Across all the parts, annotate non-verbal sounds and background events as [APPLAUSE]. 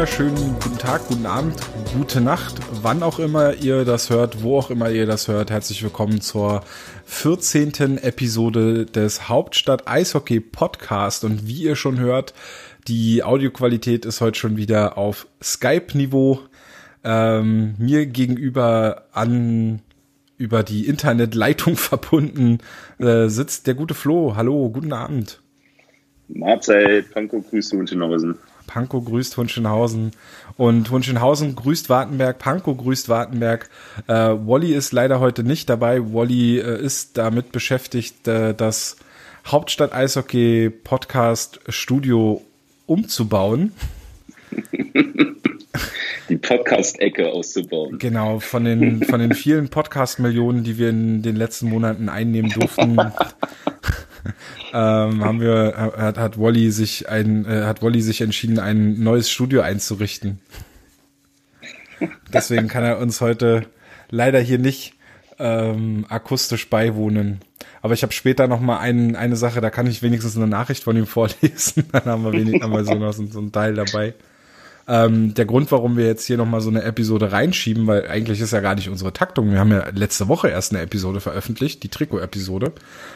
Wunderschönen guten Tag, guten Abend, gute Nacht, wann auch immer ihr das hört, wo auch immer ihr das hört. Herzlich willkommen zur 14. Episode des Hauptstadt Eishockey Podcast. Und wie ihr schon hört, die Audioqualität ist heute schon wieder auf Skype-Niveau. Ähm, mir gegenüber an über die Internetleitung [LAUGHS] verbunden äh, sitzt der gute Flo. Hallo, guten Abend. Mahlzeit, Panko grüßt Hunschenhausen. Panko grüßt Hunschenhausen und Hunschenhausen grüßt Wartenberg, Panko grüßt Wartenberg. Äh, Wally ist leider heute nicht dabei. Wally äh, ist damit beschäftigt, äh, das Hauptstadt Eishockey Podcast Studio umzubauen. [LAUGHS] Die Podcast-Ecke auszubauen. Genau, von den, von den vielen Podcast-Millionen, die wir in den letzten Monaten einnehmen durften, [LAUGHS] ähm, haben wir, hat, hat Wally sich ein, äh, hat Wally sich entschieden, ein neues Studio einzurichten. Deswegen kann er uns heute leider hier nicht ähm, akustisch beiwohnen. Aber ich habe später noch mal ein, eine Sache, da kann ich wenigstens eine Nachricht von ihm vorlesen. [LAUGHS] Dann haben wir, wenig, haben wir so noch so, so einen Teil dabei. Ähm, der Grund, warum wir jetzt hier nochmal so eine Episode reinschieben, weil eigentlich ist ja gar nicht unsere Taktung. Wir haben ja letzte Woche erst eine Episode veröffentlicht, die Trikot-Episode,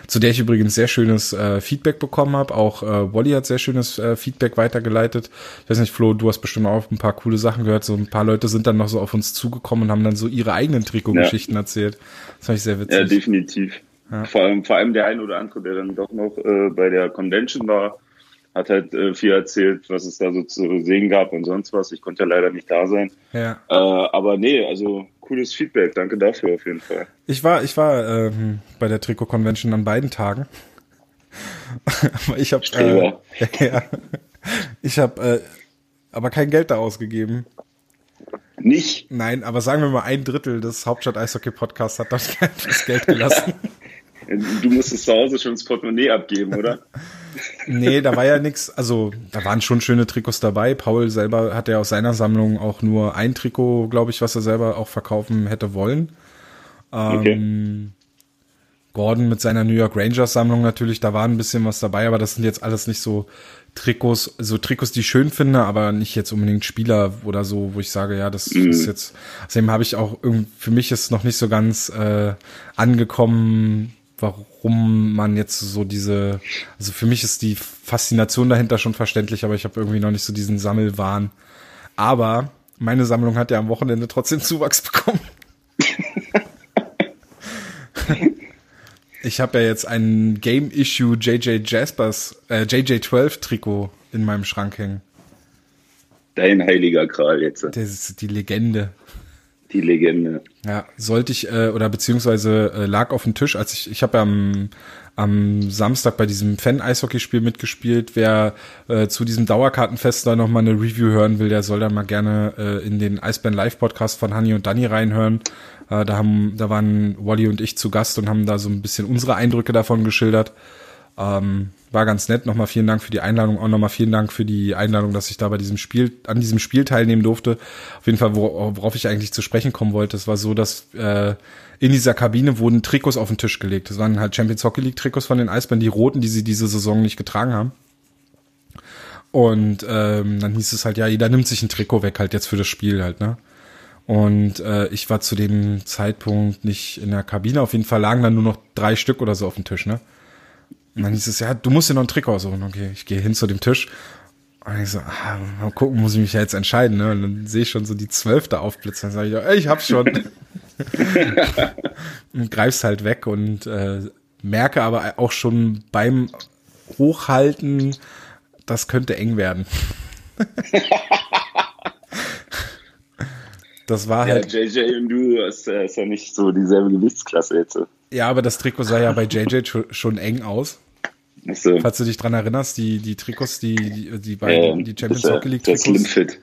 zu der ich übrigens sehr schönes äh, Feedback bekommen habe. Auch äh, Wally hat sehr schönes äh, Feedback weitergeleitet. Ich weiß nicht, Flo, du hast bestimmt auch ein paar coole Sachen gehört. So ein paar Leute sind dann noch so auf uns zugekommen und haben dann so ihre eigenen Trikot-Geschichten ja. erzählt. Das fand ich sehr witzig. Ja, definitiv. Ja. Vor, allem, vor allem der ein oder andere, der dann doch noch äh, bei der Convention war, hat halt äh, viel erzählt, was es da so zu sehen gab und sonst was. Ich konnte ja leider nicht da sein. Ja. Äh, aber nee, also cooles Feedback. Danke dafür auf jeden Fall. Ich war, ich war ähm, bei der Trikot Convention an beiden Tagen. [LAUGHS] ich habe äh, [LAUGHS] ja, ich habe äh, aber kein Geld da ausgegeben. Nicht? Nein, aber sagen wir mal ein Drittel des Hauptstadt Eishockey Podcasts hat [LAUGHS] das Geld gelassen. Du musstest zu Hause schon das Portemonnaie abgeben, oder? Nee, da war ja nix. Also, da waren schon schöne Trikots dabei. Paul selber hat ja aus seiner Sammlung auch nur ein Trikot, glaube ich, was er selber auch verkaufen hätte wollen. Ähm, okay. Gordon mit seiner New York Rangers Sammlung natürlich, da war ein bisschen was dabei, aber das sind jetzt alles nicht so Trikots, so Trikots, die ich schön finde, aber nicht jetzt unbedingt Spieler oder so, wo ich sage, ja, das mhm. ist jetzt, außerdem habe ich auch, für mich ist noch nicht so ganz äh, angekommen, warum man jetzt so diese, also für mich ist die Faszination dahinter schon verständlich, aber ich habe irgendwie noch nicht so diesen Sammelwahn. Aber meine Sammlung hat ja am Wochenende trotzdem Zuwachs bekommen. ich habe ja jetzt ein Game Issue JJ Jaspers, äh, JJ12 Trikot in meinem Schrank hängen. Dein heiliger Kral jetzt. Das ist die Legende die Legende. Ja, sollte ich, äh, oder beziehungsweise äh, lag auf dem Tisch, als ich, ich habe am, am Samstag bei diesem Fan-Eishockey-Spiel mitgespielt. Wer äh, zu diesem Dauerkartenfest da nochmal eine Review hören will, der soll dann mal gerne äh, in den Eisbären Live-Podcast von Hanni und Danny reinhören. Äh, da haben, da waren Wally und ich zu Gast und haben da so ein bisschen unsere Eindrücke davon geschildert. Ähm, war ganz nett. Nochmal vielen Dank für die Einladung. Auch nochmal vielen Dank für die Einladung, dass ich da bei diesem Spiel, an diesem Spiel teilnehmen durfte. Auf jeden Fall, worauf ich eigentlich zu sprechen kommen wollte, es war so, dass äh, in dieser Kabine wurden Trikots auf den Tisch gelegt. Das waren halt Champions Hockey League Trikots von den Eisbären, die roten, die sie diese Saison nicht getragen haben. Und ähm, dann hieß es halt, ja, jeder nimmt sich ein Trikot weg halt jetzt für das Spiel halt, ne? Und äh, ich war zu dem Zeitpunkt nicht in der Kabine. Auf jeden Fall lagen dann nur noch drei Stück oder so auf dem Tisch, ne? Und dann hieß es, ja, du musst dir noch ein Trikot aussuchen. Okay, ich gehe hin zu dem Tisch. Und ich so, ah, mal gucken, muss ich mich ja jetzt entscheiden. Ne? Und dann sehe ich schon so die Zwölfte aufblitzen. Dann sage ich, ey, ich hab's schon. [LAUGHS] und greif's halt weg und äh, merke aber auch schon beim Hochhalten, das könnte eng werden. [LAUGHS] das war ja, halt. JJ und du ist, äh, ist ja nicht so dieselbe Gewichtsklasse jetzt. Ja, aber das Trikot sah ja bei JJ [LAUGHS] schon eng aus. So. Falls du dich dran erinnerst, die, die Trikots, die, die, die beiden, ähm, die Champions Hockey League Trikots. Slimfit.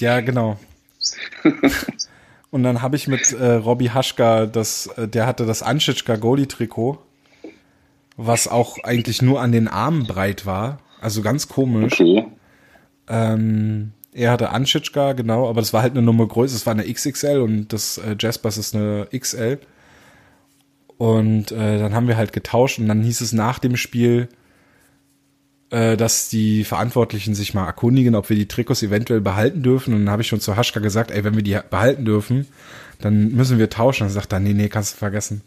Ja, genau. [LAUGHS] Und dann habe ich mit äh, Robbie Haschka, das, äh, der hatte das Anschitschka Goalie Trikot, was auch eigentlich nur an den Armen breit war. Also ganz komisch. Okay. Ähm, er hatte Anschitschka, genau, aber das war halt eine Nummer größer. Es war eine XXL und das äh, Jaspers ist eine XL. Und äh, dann haben wir halt getauscht und dann hieß es nach dem Spiel, äh, dass die Verantwortlichen sich mal erkundigen, ob wir die Trikots eventuell behalten dürfen. Und dann habe ich schon zu Haschka gesagt, ey, wenn wir die behalten dürfen, dann müssen wir tauschen. Dann sagt er, nee, nee, kannst du vergessen.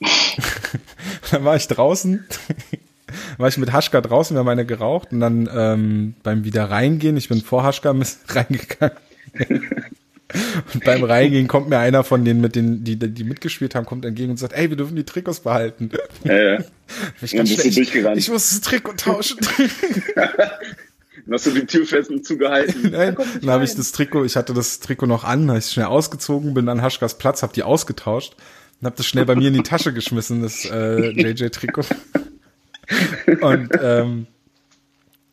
[LAUGHS] dann war ich draußen, [LAUGHS] war ich mit Haschka draußen, wir haben eine geraucht und dann ähm, beim wieder reingehen, ich bin vor Haschka [LAUGHS] reingegangen. Und beim Reingehen kommt mir einer von denen, mit denen, die, die mitgespielt haben, kommt entgegen und sagt, ey, wir dürfen die Trikots behalten. Ja, ja. Ich, ganz schnell, ich, ich muss das Trikot tauschen. [LAUGHS] Dann hast du die Türfesten zugehalten. [LAUGHS] Nein, dann habe ich das Trikot, ich hatte das Trikot noch an, habe ich schnell ausgezogen, bin an Haschkas Platz, habe die ausgetauscht und habe das schnell bei mir in die Tasche geschmissen, das äh, JJ-Trikot. Und ähm,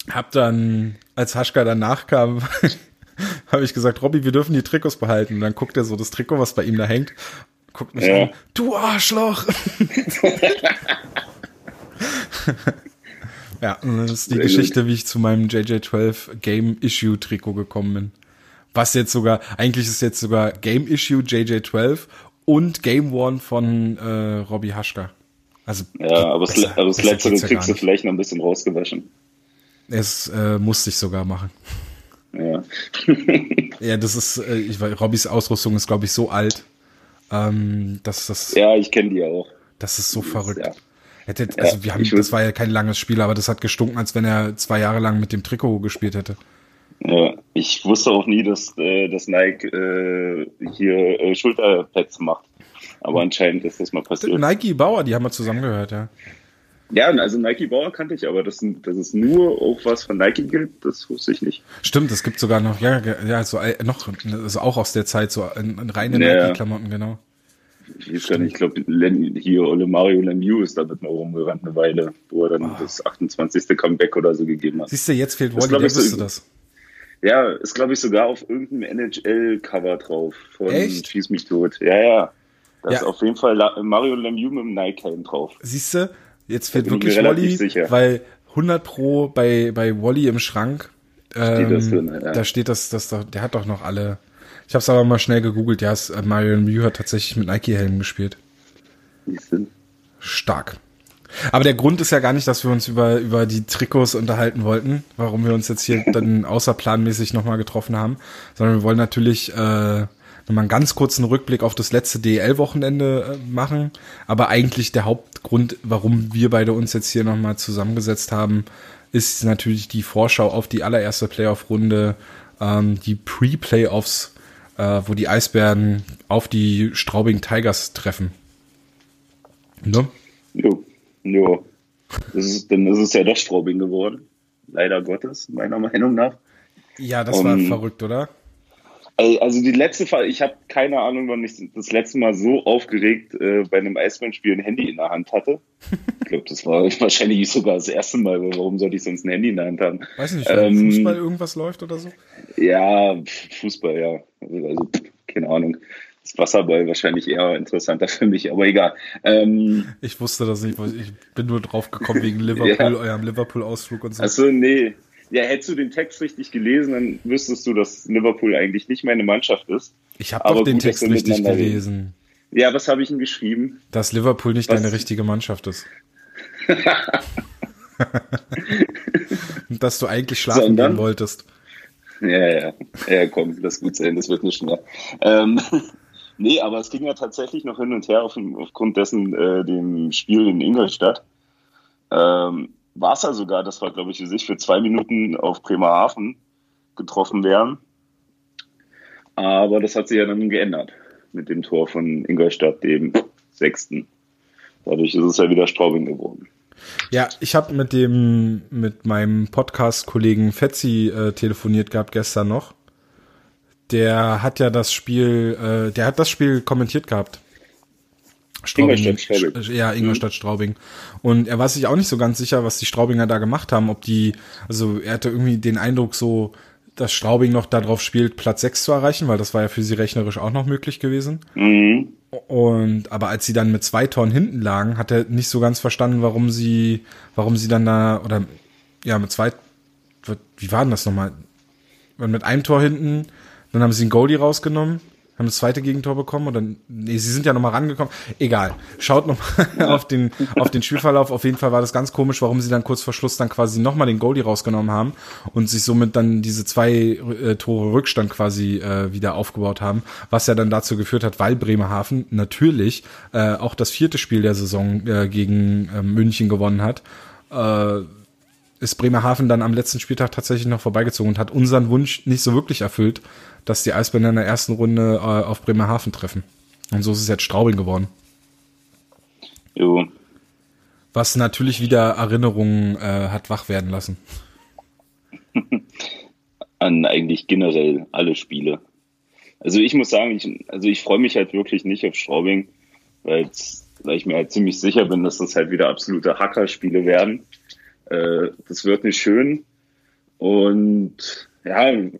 hab dann, als Haschka danach kam, habe ich gesagt, Robby, wir dürfen die Trikots behalten. Und dann guckt er so das Trikot, was bei ihm da hängt, guckt mich ja. an, du Arschloch! [LAUGHS] ja, und das ist die Sehr Geschichte, gut. wie ich zu meinem JJ12 Game Issue Trikot gekommen bin. Was jetzt sogar, eigentlich ist jetzt sogar Game Issue JJ12 und Game One von äh, Robbie Haschka. Also, ja, aber, besser, das, aber das letztere kriegst du vielleicht noch ein bisschen rausgewaschen. Es äh, musste ich sogar machen. Ja. [LAUGHS] ja, das ist, äh, ich weiß, Robbys Ausrüstung ist, glaube ich, so alt, ähm, dass das. Ja, ich kenne die auch. Das ist so verrückt. ja. Hätte, also ja, wir haben, das war ja kein langes Spiel, aber das hat gestunken, als wenn er zwei Jahre lang mit dem Trikot gespielt hätte. Ja, ich wusste auch nie, dass, äh, dass Nike äh, hier äh, Schulterpads macht. Aber anscheinend ist das mal passiert. Nike Bauer, die haben wir zusammengehört, ja. Ja, also Nike Bauer kannte ich, aber das, das ist nur auch was von Nike gilt, das wusste ich nicht. Stimmt, es gibt sogar noch, ja, ja, so äh, noch, also auch aus der Zeit, so in, in reine ja, Nike-Klamotten, genau. Ich weiß gar nicht, ich glaube, hier Ole Mario Lemieux ist damit noch rumgerannt eine Weile, wo er dann oh. das 28. Comeback oder so gegeben hat. Siehst du, jetzt fehlt Wally, der wüsste so, das. Ja, ist glaube ich sogar auf irgendeinem NHL-Cover drauf von Echt? Schieß mich tot. Ja, ja. Da ja. ist auf jeden Fall Mario Lemieux mit dem Nike-Helm drauf. Siehst du, Jetzt fehlt wirklich Wally, weil 100 Pro bei, bei Wally im Schrank, ähm, steht das drin, ja. da steht das, das, der hat doch noch alle. Ich habe es aber mal schnell gegoogelt, ja, äh, Mario Mew hat tatsächlich mit Nike-Helmen gespielt. Stark. Aber der Grund ist ja gar nicht, dass wir uns über, über die Trikots unterhalten wollten, warum wir uns jetzt hier [LAUGHS] dann außerplanmäßig nochmal getroffen haben, sondern wir wollen natürlich äh, nochmal einen ganz kurzen Rückblick auf das letzte DL-Wochenende äh, machen. Aber eigentlich der Hauptgrund, warum wir beide uns jetzt hier nochmal zusammengesetzt haben, ist natürlich die Vorschau auf die allererste Playoff-Runde, ähm, die Pre-Playoffs, äh, wo die Eisbären auf die Straubing Tigers treffen. Ne? Jo, jo. Das ist, dann ist es ja doch Straubing geworden. Leider Gottes, meiner Meinung nach. Ja, das um, war verrückt, oder? Also die letzte Fall, ich habe keine Ahnung, wann ich das letzte Mal so aufgeregt äh, bei einem Eisbärenspiel ein Handy in der Hand hatte. Ich glaube, das war [LAUGHS] wahrscheinlich sogar das erste Mal. Warum sollte ich sonst ein Handy in der Hand haben? Weiß nicht, wenn ähm, Fußball irgendwas läuft oder so? Ja, Fußball, ja. Also, also keine Ahnung. Das Wasserball wahrscheinlich eher interessanter für mich, aber egal. Ähm, ich wusste das nicht, ich bin nur drauf gekommen wegen Liverpool, [LAUGHS] ja. eurem Liverpool-Ausflug und so. Achso, nee, ja, hättest du den Text richtig gelesen, dann wüsstest du, dass Liverpool eigentlich nicht meine Mannschaft ist. Ich habe doch den gut, Text richtig gelesen. Reden. Ja, was habe ich ihm geschrieben? Dass Liverpool nicht was? deine richtige Mannschaft ist. [LAUGHS] [LAUGHS] dass du eigentlich schlafen Sondern? gehen wolltest. Ja, ja. Ja, komm, das gut sein, das wird nicht mehr. Ähm, [LAUGHS] nee, aber es ging ja tatsächlich noch hin und her auf, aufgrund dessen äh, dem Spiel in Ingolstadt. Ähm, ja sogar, das war, glaube ich, für sich für zwei Minuten auf Bremerhaven getroffen wären. Aber das hat sich ja dann geändert mit dem Tor von Ingolstadt, dem sechsten. Dadurch ist es ja wieder Straubing geworden. Ja, ich habe mit dem mit meinem Podcast-Kollegen Fetzi äh, telefoniert gehabt gestern noch. Der hat ja das Spiel, äh, der hat das Spiel kommentiert gehabt. Straubing, Ingolstadt, Straubing. Ja, Ingolstadt, mhm. Straubing. Und er war sich auch nicht so ganz sicher, was die Straubinger da gemacht haben, ob die, also er hatte irgendwie den Eindruck so, dass Straubing noch darauf spielt, Platz 6 zu erreichen, weil das war ja für sie rechnerisch auch noch möglich gewesen. Mhm. Und aber als sie dann mit zwei Toren hinten lagen, hat er nicht so ganz verstanden, warum sie, warum sie dann da, oder ja, mit zwei, wie war denn das nochmal? Mit einem Tor hinten, dann haben sie einen Goalie rausgenommen, haben das zweite Gegentor bekommen oder nee, sie sind ja nochmal rangekommen. Egal. Schaut nochmal [LAUGHS] auf den, auf den Spielverlauf. Auf jeden Fall war das ganz komisch, warum sie dann kurz vor Schluss dann quasi nochmal den Goalie rausgenommen haben und sich somit dann diese zwei äh, Tore Rückstand quasi äh, wieder aufgebaut haben, was ja dann dazu geführt hat, weil Bremerhaven natürlich äh, auch das vierte Spiel der Saison äh, gegen äh, München gewonnen hat. Äh, ist Bremerhaven dann am letzten Spieltag tatsächlich noch vorbeigezogen und hat unseren Wunsch nicht so wirklich erfüllt, dass die Eisbären in der ersten Runde äh, auf Bremerhaven treffen. Und so ist es jetzt Straubing geworden. Jo. Was natürlich wieder Erinnerungen äh, hat wach werden lassen. [LAUGHS] An eigentlich generell alle Spiele. Also ich muss sagen, ich, also ich freue mich halt wirklich nicht auf Straubing, weil, weil ich mir halt ziemlich sicher bin, dass das halt wieder absolute Hackerspiele werden. Äh, das wird nicht schön. Und ja,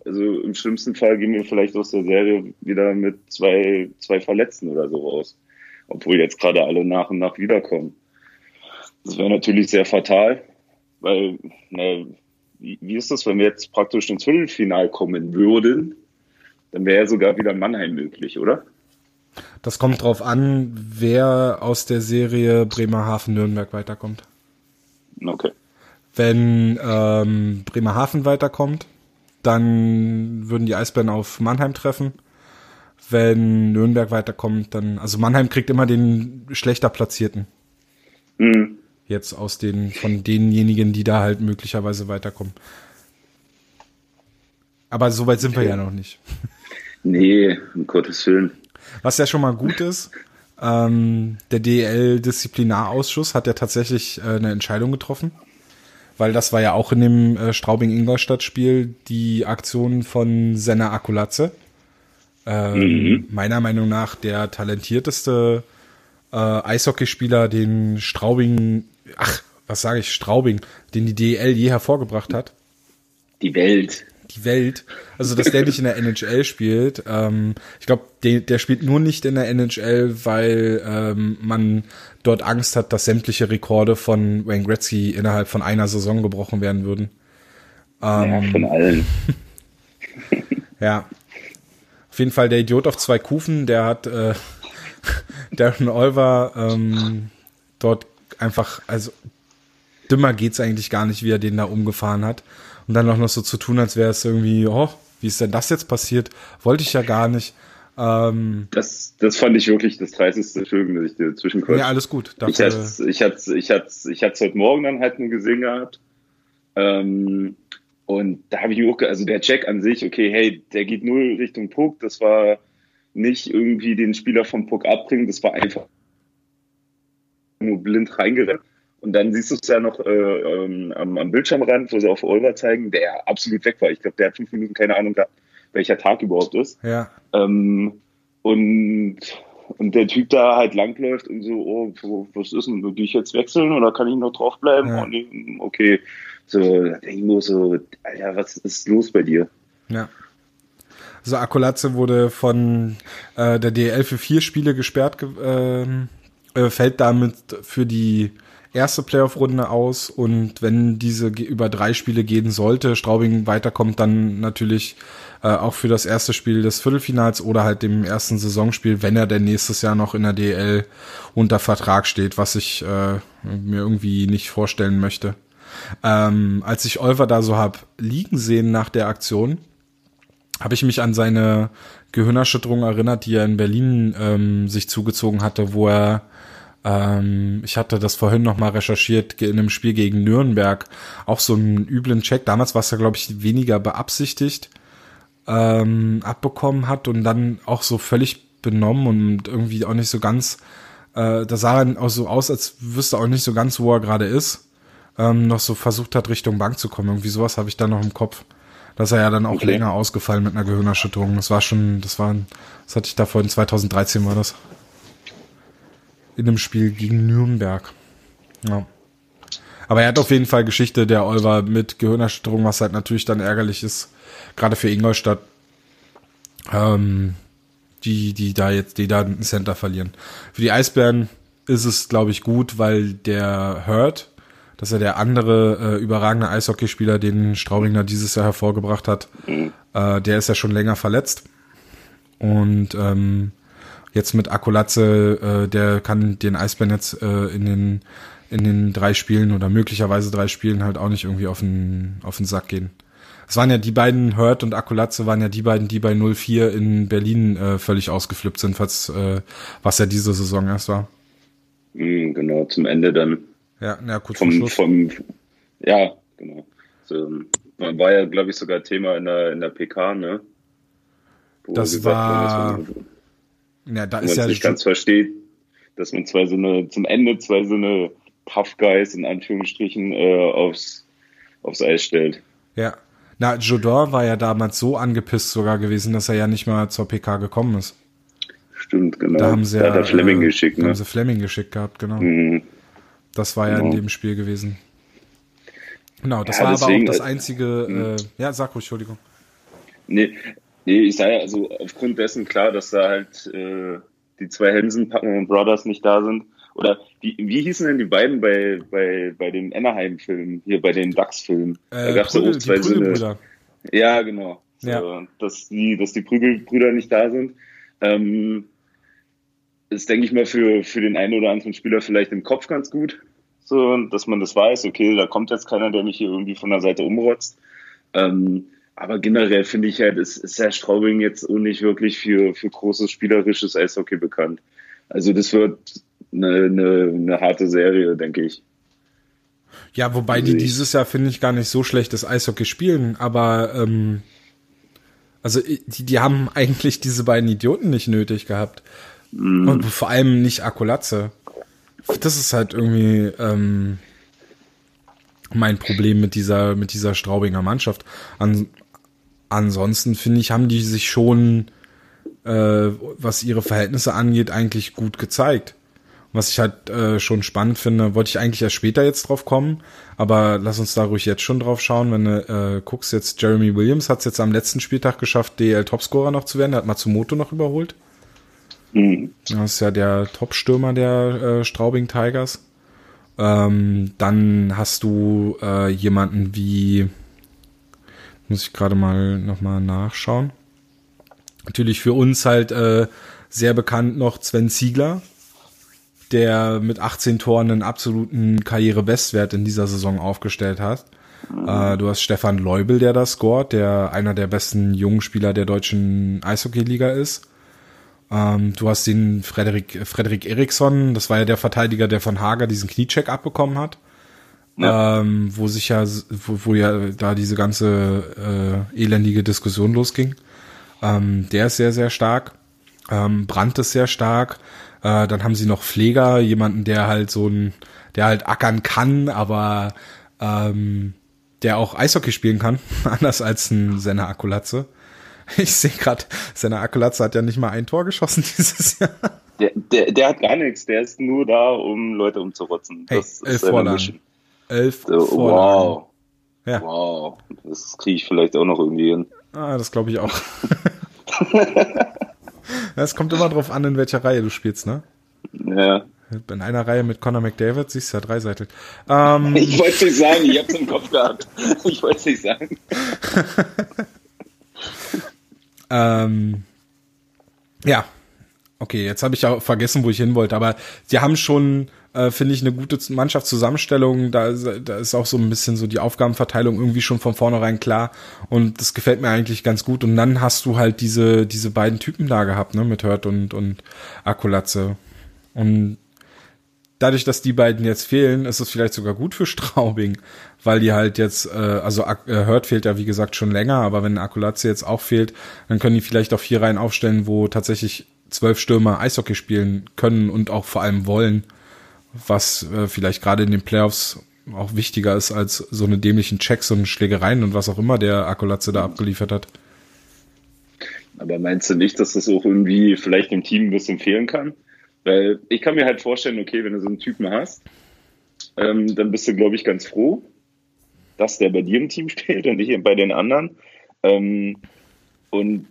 also im schlimmsten Fall gehen wir vielleicht aus der Serie wieder mit zwei, zwei Verletzten oder so raus. Obwohl jetzt gerade alle nach und nach wiederkommen. Das wäre natürlich sehr fatal, weil, na, wie, ist das, wenn wir jetzt praktisch ins Viertelfinal kommen würden? Dann wäre ja sogar wieder Mannheim möglich, oder? Das kommt drauf an, wer aus der Serie Bremerhaven-Nürnberg weiterkommt. Okay. Wenn ähm, Bremerhaven weiterkommt, dann würden die Eisbären auf Mannheim treffen. Wenn Nürnberg weiterkommt, dann, also Mannheim kriegt immer den schlechter Platzierten. Mhm. Jetzt aus den, von denjenigen, die da halt möglicherweise weiterkommen. Aber so weit sind wir ja noch nicht. Nee, um Gottes Willen. Was ja schon mal gut ist, ähm, der DL-Disziplinarausschuss hat ja tatsächlich äh, eine Entscheidung getroffen weil das war ja auch in dem äh, Straubing-Ingolstadt-Spiel die Aktion von Senna Akulatze. Ähm, mhm. Meiner Meinung nach der talentierteste äh, Eishockeyspieler, den Straubing, ach, was sage ich, Straubing, den die DL je hervorgebracht hat. Die Welt die Welt. Also, dass der nicht in der NHL spielt. Ähm, ich glaube, der, der spielt nur nicht in der NHL, weil ähm, man dort Angst hat, dass sämtliche Rekorde von Wayne Gretzky innerhalb von einer Saison gebrochen werden würden. Ähm, ja, von allen. [LAUGHS] ja. Auf jeden Fall der Idiot auf zwei Kufen, der hat äh, [LAUGHS] Darren Olver ähm, dort einfach, also dümmer geht's eigentlich gar nicht, wie er den da umgefahren hat und dann auch noch so zu tun, als wäre es irgendwie, oh, wie ist denn das jetzt passiert? Wollte ich ja gar nicht. Ähm, das, das fand ich wirklich das 30. Entschuldigung, dass ich dir zwischenkomme. Ja, alles gut. Dafür, ich hatte ich hatte, ich hatte, ich hatte heute Morgen dann halt nur gesehen gehabt. Ähm, und da habe ich auch, also der Check an sich, okay, hey, der geht null Richtung Puck. Das war nicht irgendwie den Spieler vom Puck abbringen, das war einfach nur blind reingerannt. Und dann siehst du es ja noch äh, ähm, am, am, Bildschirmrand, wo sie auf Oliver zeigen, der absolut weg war. Ich glaube, der hat fünf Minuten keine Ahnung gehabt, welcher Tag überhaupt ist. Ja. Ähm, und, und der Typ da halt langläuft und so, oh, was ist denn, will ich jetzt wechseln oder kann ich noch draufbleiben? Ja. Und, okay, so, da denke ich nur so, Alter, was ist los bei dir? Ja. Also Akulatze wurde von äh, der DL für vier Spiele gesperrt, äh, äh, fällt damit für die erste Playoff-Runde aus und wenn diese über drei Spiele gehen sollte, Straubing weiterkommt, dann natürlich äh, auch für das erste Spiel des Viertelfinals oder halt dem ersten Saisonspiel, wenn er denn nächstes Jahr noch in der DL unter Vertrag steht, was ich äh, mir irgendwie nicht vorstellen möchte. Ähm, als ich Olver da so hab liegen sehen nach der Aktion, habe ich mich an seine Gehirnerschütterung erinnert, die er in Berlin ähm, sich zugezogen hatte, wo er ähm, ich hatte das vorhin noch mal recherchiert in einem Spiel gegen Nürnberg. Auch so einen üblen Check. Damals war es ja, glaube ich, weniger beabsichtigt ähm, abbekommen hat und dann auch so völlig benommen und irgendwie auch nicht so ganz. Äh, da sah er auch so aus, als wüsste auch nicht so ganz, wo er gerade ist. Ähm, noch so versucht hat, Richtung Bank zu kommen. Irgendwie sowas habe ich da noch im Kopf. Dass er ja dann auch okay. länger ausgefallen mit einer Gehirnerschütterung. Das war schon, das war, das hatte ich da vorhin 2013 war das in dem Spiel gegen Nürnberg. Ja. Aber er hat auf jeden Fall Geschichte der Olver mit Gehirnerschütterung, was halt natürlich dann ärgerlich ist, gerade für Ingolstadt, ähm, die, die da jetzt, die da ein Center verlieren. Für die Eisbären ist es, glaube ich, gut, weil der Hurt, dass er der andere äh, überragende Eishockeyspieler, den Straubinger dieses Jahr hervorgebracht hat, mhm. äh, der ist ja schon länger verletzt. Und ähm, jetzt mit Akulatze, äh, der kann den Eisbären jetzt äh, in den in den drei Spielen oder möglicherweise drei Spielen halt auch nicht irgendwie auf den auf den Sack gehen. Es waren ja die beiden, Hurt und Akulatze waren ja die beiden, die bei 04 in Berlin äh, völlig ausgeflippt sind, was, äh, was ja diese Saison erst war. Mm, genau, zum Ende dann. Ja, ja kurz vom, vor vom, Ja, genau. So, war ja, glaube ich, sogar Thema in der, in der PK, ne? Wo das war. Hat, ja, da ist ja nicht ganz versteht, dass man zwei so eine, zum Ende zwei so eine Tough Guys in Anführungsstrichen äh, aufs, aufs Eis stellt. Ja. Na, Jodor war ja damals so angepisst sogar gewesen, dass er ja nicht mal zur PK gekommen ist. Stimmt, genau. Da haben sie da ja, hat Fleming äh, geschickt, ne? Da haben sie Fleming geschickt gehabt, genau. Mhm. Das war ja genau. in dem Spiel gewesen. Genau, das ja, war deswegen, aber auch das einzige, äh, ja, sag ruhig, Entschuldigung. Nee, nee ich sage also aufgrund dessen klar, dass da halt äh, die zwei Hensen Brothers nicht da sind. Oder wie, wie hießen denn die beiden bei, bei, bei dem Anaheim-Film, hier bei den Ducks-Filmen? Äh, da gab es ja auch zwei Söhne. Ja, genau. So, ja. Dass die, dass die Prügelbrüder nicht da sind. Ähm, ist, denke ich mal, für, für den einen oder anderen Spieler vielleicht im Kopf ganz gut. So, dass man das weiß, okay, da kommt jetzt keiner, der mich hier irgendwie von der Seite umrotzt. Ähm, aber generell finde ich halt, ist, ist Herr Straubing jetzt auch nicht wirklich für, für großes spielerisches Eishockey bekannt. Also das wird eine, eine, eine harte Serie, denke ich. Ja, wobei also die dieses Jahr, finde ich, gar nicht so schlechtes Eishockey spielen, aber ähm, also die, die haben [LAUGHS] eigentlich diese beiden Idioten nicht nötig gehabt. Mm. Und vor allem nicht Akulatze. Das ist halt irgendwie ähm, mein Problem mit dieser, mit dieser Straubinger Mannschaft. An, ansonsten finde ich, haben die sich schon, äh, was ihre Verhältnisse angeht, eigentlich gut gezeigt. Was ich halt äh, schon spannend finde, wollte ich eigentlich erst später jetzt drauf kommen, aber lass uns da ruhig jetzt schon drauf schauen. Wenn du äh, guckst, jetzt Jeremy Williams hat es jetzt am letzten Spieltag geschafft, DL-Topscorer noch zu werden. Der hat Matsumoto noch überholt. Mhm. Das ist ja der Top-Stürmer der äh, Straubing Tigers. Ähm, dann hast du äh, jemanden wie, muss ich gerade mal nochmal nachschauen. Natürlich für uns halt äh, sehr bekannt noch Sven Ziegler, der mit 18 Toren einen absoluten Karrierebestwert in dieser Saison aufgestellt hat. Äh, du hast Stefan Leubel, der da scoret, der einer der besten jungen Spieler der deutschen Eishockey-Liga ist. Ähm, du hast den Frederik, Frederik Eriksson, das war ja der Verteidiger, der von Hager diesen Kniecheck abbekommen hat. Ja. Ähm, wo sich ja, wo, wo ja da diese ganze äh, elendige Diskussion losging. Ähm, der ist sehr, sehr stark. Ähm, Brandt ist sehr stark. Äh, dann haben sie noch Pfleger, jemanden, der halt so ein, der halt ackern kann, aber ähm, der auch Eishockey spielen kann, [LAUGHS] anders als ein Senna Akulatze. Ich sehe gerade, Senna Akulatze hat ja nicht mal ein Tor geschossen [LAUGHS] dieses Jahr. Der, der, der hat gar nichts, der ist nur da, um Leute umzurotzen. Hey, das elf Vorlagen. Elf so, Vorlagen. Wow. Ja. Wow. Das kriege ich vielleicht auch noch irgendwie hin. Ah, das glaube ich auch. [LAUGHS] Es kommt immer drauf an, in welcher Reihe du spielst, ne? Ja. In einer Reihe mit Conor McDavid siehst du ja dreiseitig. Ähm, [LAUGHS] ich wollte es nicht sagen, ich hab's im Kopf gehabt. Ich wollte es nicht sagen. [LAUGHS] ähm, ja. Okay, jetzt habe ich auch vergessen, wo ich hin wollte, aber sie haben schon äh, finde ich eine gute Mannschaftszusammenstellung. Da, da ist auch so ein bisschen so die Aufgabenverteilung irgendwie schon von vornherein klar. Und das gefällt mir eigentlich ganz gut. Und dann hast du halt diese, diese beiden Typen da gehabt, ne, mit Hurt und, und Akulatze. Und dadurch, dass die beiden jetzt fehlen, ist es vielleicht sogar gut für Straubing, weil die halt jetzt, äh, also äh, Hurt fehlt ja wie gesagt schon länger, aber wenn Akulatze jetzt auch fehlt, dann können die vielleicht auch vier Reihen aufstellen, wo tatsächlich zwölf Stürmer Eishockey spielen können und auch vor allem wollen was äh, vielleicht gerade in den Playoffs auch wichtiger ist als so eine dämlichen Checks und Schlägereien und was auch immer der Akkulatze da abgeliefert hat. Aber meinst du nicht, dass das auch irgendwie vielleicht dem Team ein bisschen fehlen kann? Weil ich kann mir halt vorstellen, okay, wenn du so einen Typen hast, ähm, dann bist du, glaube ich, ganz froh, dass der bei dir im Team [LAUGHS] spielt und nicht bei den anderen. Ähm, und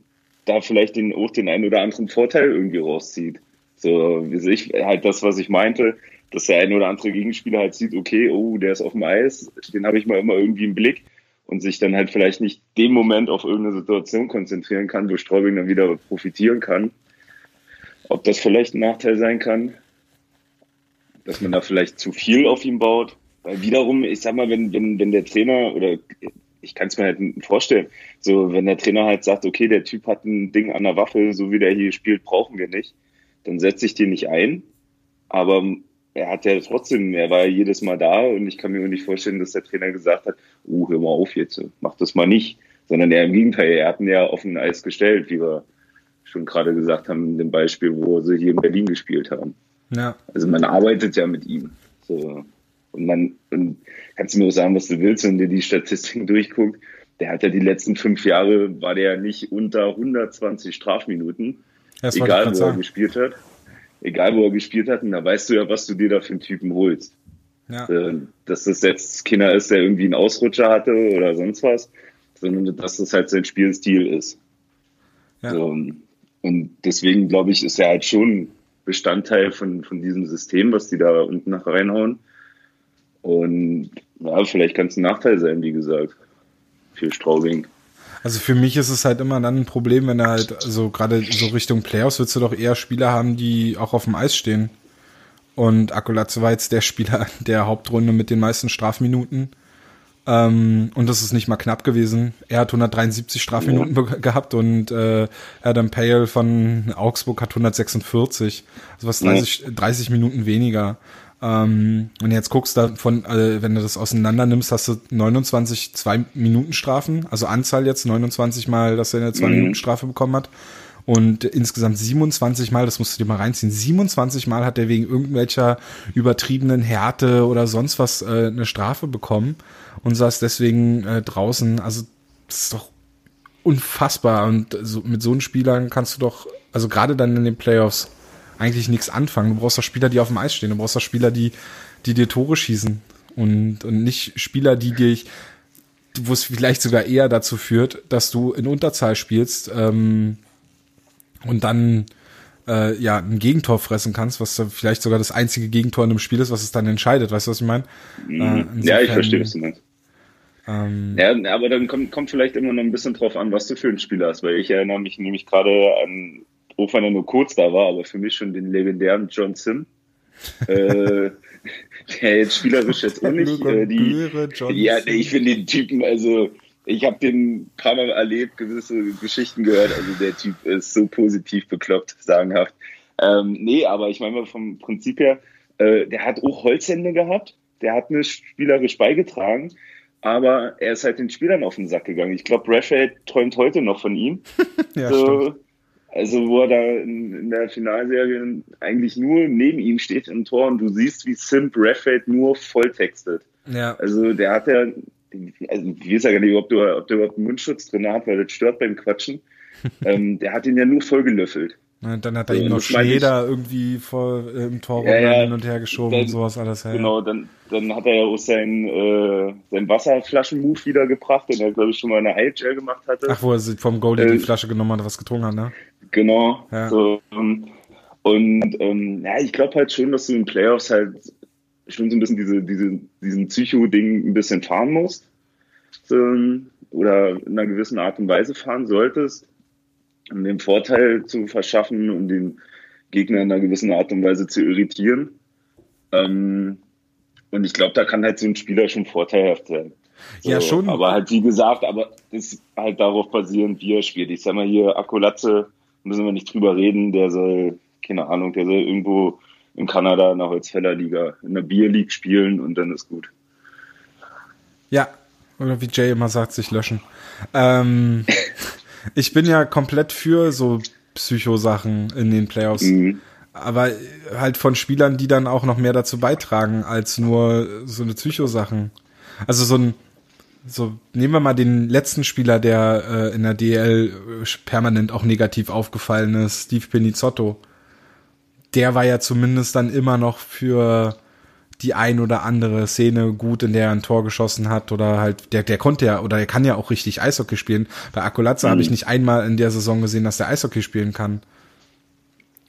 da vielleicht den, auch den einen oder anderen Vorteil irgendwie rauszieht. So, wie ich, halt das, was ich meinte, dass der ein oder andere Gegenspieler halt sieht, okay, oh, der ist auf dem Eis, den habe ich mal immer irgendwie im Blick. und sich dann halt vielleicht nicht dem Moment auf irgendeine Situation konzentrieren kann, wo Straubing dann wieder profitieren kann. Ob das vielleicht ein Nachteil sein kann, dass man da vielleicht zu viel auf ihn baut. Weil wiederum, ich sag mal, wenn, wenn, wenn der Trainer oder ich kann es mir halt vorstellen, so wenn der Trainer halt sagt, okay, der Typ hat ein Ding an der Waffe, so wie der hier spielt, brauchen wir nicht, dann setze ich den nicht ein. Aber er hat ja trotzdem, er war ja jedes Mal da und ich kann mir nicht vorstellen, dass der Trainer gesagt hat, uh, hör mal auf jetzt, mach das mal nicht. Sondern er im Gegenteil, er hat ihn ja auf ein Eis gestellt, wie wir schon gerade gesagt haben, in dem Beispiel, wo sie hier in Berlin gespielt haben. Ja. Also man arbeitet ja mit ihm. So. Und man, und kannst du mir auch sagen, was du willst, wenn dir die Statistiken durchguckt. Der hat ja die letzten fünf Jahre, war der nicht unter 120 Strafminuten. Das egal, wo er sagen. gespielt hat. Egal, wo er gespielt hat. Und da weißt du ja, was du dir da für einen Typen holst. Ja. Äh, dass das jetzt keiner ist, der irgendwie einen Ausrutscher hatte oder sonst was, sondern dass das halt sein Spielstil ist. Ja. So, und deswegen glaube ich, ist er halt schon Bestandteil von, von diesem System, was die da unten nach reinhauen. Und ja, vielleicht kann es ein Nachteil sein, wie gesagt, für Straubing. Also für mich ist es halt immer dann ein Problem, wenn er halt, also gerade so Richtung Playoffs würdest du doch eher Spieler haben, die auch auf dem Eis stehen. Und Akulatze war jetzt der Spieler [LAUGHS] der Hauptrunde mit den meisten Strafminuten. Ähm, und das ist nicht mal knapp gewesen. Er hat 173 Strafminuten ja. gehabt und äh, Adam Pale von Augsburg hat 146. Also was 30, ja. 30 Minuten weniger. Ähm, du jetzt guckst, davon, äh, wenn du das auseinander nimmst, hast du 29 zwei Minuten Strafen, also Anzahl jetzt 29 Mal, dass er eine zwei Minuten Strafe bekommen hat. Und insgesamt 27 Mal, das musst du dir mal reinziehen, 27 Mal hat er wegen irgendwelcher übertriebenen Härte oder sonst was äh, eine Strafe bekommen und saß deswegen äh, draußen. Also das ist doch unfassbar. Und so, mit so einen Spielern kannst du doch, also gerade dann in den Playoffs, eigentlich nichts anfangen. Du brauchst doch Spieler, die auf dem Eis stehen. Du brauchst doch Spieler, die, die dir Tore schießen. Und, und nicht Spieler, die dich, wo es vielleicht sogar eher dazu führt, dass du in Unterzahl spielst ähm, und dann äh, ja ein Gegentor fressen kannst, was vielleicht sogar das einzige Gegentor in einem Spiel ist, was es dann entscheidet. Weißt du, was ich meine? Mhm. Äh, ja, ich verstehe, was du meinst. Ähm, ja, aber dann kommt, kommt vielleicht immer noch ein bisschen drauf an, was du für ein Spieler hast, weil ich erinnere mich nämlich gerade an auch wenn er nur kurz da war, aber für mich schon den legendären John Sim. äh, [LAUGHS] der jetzt spielerisch jetzt auch nicht. Äh, die, ja, ich finde den Typen, also ich habe den ein paar Mal erlebt, gewisse Geschichten gehört. Also der Typ ist so positiv bekloppt, sagenhaft. Ähm, nee, aber ich meine mal vom Prinzip her, äh, der hat auch Holzhände gehabt, der hat mir spielerisch beigetragen, aber er ist halt den Spielern auf den Sack gegangen. Ich glaube, Raphael träumt heute noch von ihm. [LAUGHS] ja, so, stimmt. Also wo er da in, in, der Finalserie eigentlich nur neben ihm steht im Tor und du siehst, wie Simp Raffeld nur volltextet. Ja. Also der hat ja, also ich weiß ja gar nicht, ob, du, ob der überhaupt einen Mundschutz drin hat, weil das stört beim Quatschen. [LAUGHS] ähm, der hat ihn ja nur vollgelöffelt. Und dann hat er so, ihm noch Schneider irgendwie vor äh, im Tor ja, ja, hin und her geschoben dann, und sowas alles. Ja, genau, dann, dann hat er ja auch sein, äh, sein Wasserflaschen-Move wiedergebracht, den er, glaube ich, schon mal in der IHL gemacht hatte. Ach, wo er vom Goalie äh, die Flasche genommen hat, was getrunken hat, ne? Genau. Ja. So, ähm, und ähm, ja, ich glaube halt schon, dass du in Playoffs halt schon so ein bisschen diese, diese, diesen Psycho-Ding ein bisschen fahren musst. So, oder in einer gewissen Art und Weise fahren solltest um den Vorteil zu verschaffen und den Gegner in einer gewissen Art und Weise zu irritieren. Ähm, und ich glaube, da kann halt so ein Spieler schon vorteilhaft sein. So, ja, schon. Aber halt, wie gesagt, aber das ist halt darauf basierend, wie er spielt. Ich sag mal hier, Akkulatze, müssen wir nicht drüber reden, der soll, keine Ahnung, der soll irgendwo in Kanada in der Holzfällerliga, in der Bierleague spielen und dann ist gut. Ja, oder wie Jay immer sagt, sich löschen. Ähm, [LAUGHS] ich bin ja komplett für so Psycho-Sachen in den Playoffs. Mhm. Aber halt von Spielern, die dann auch noch mehr dazu beitragen, als nur so eine Psycho-Sachen. Also so ein, so, nehmen wir mal den letzten Spieler, der äh, in der DL permanent auch negativ aufgefallen ist, Steve Pinizzotto. Der war ja zumindest dann immer noch für die ein oder andere Szene gut, in der er ein Tor geschossen hat oder halt, der, der konnte ja oder er kann ja auch richtig Eishockey spielen. Bei Akulatze mhm. habe ich nicht einmal in der Saison gesehen, dass er Eishockey spielen kann.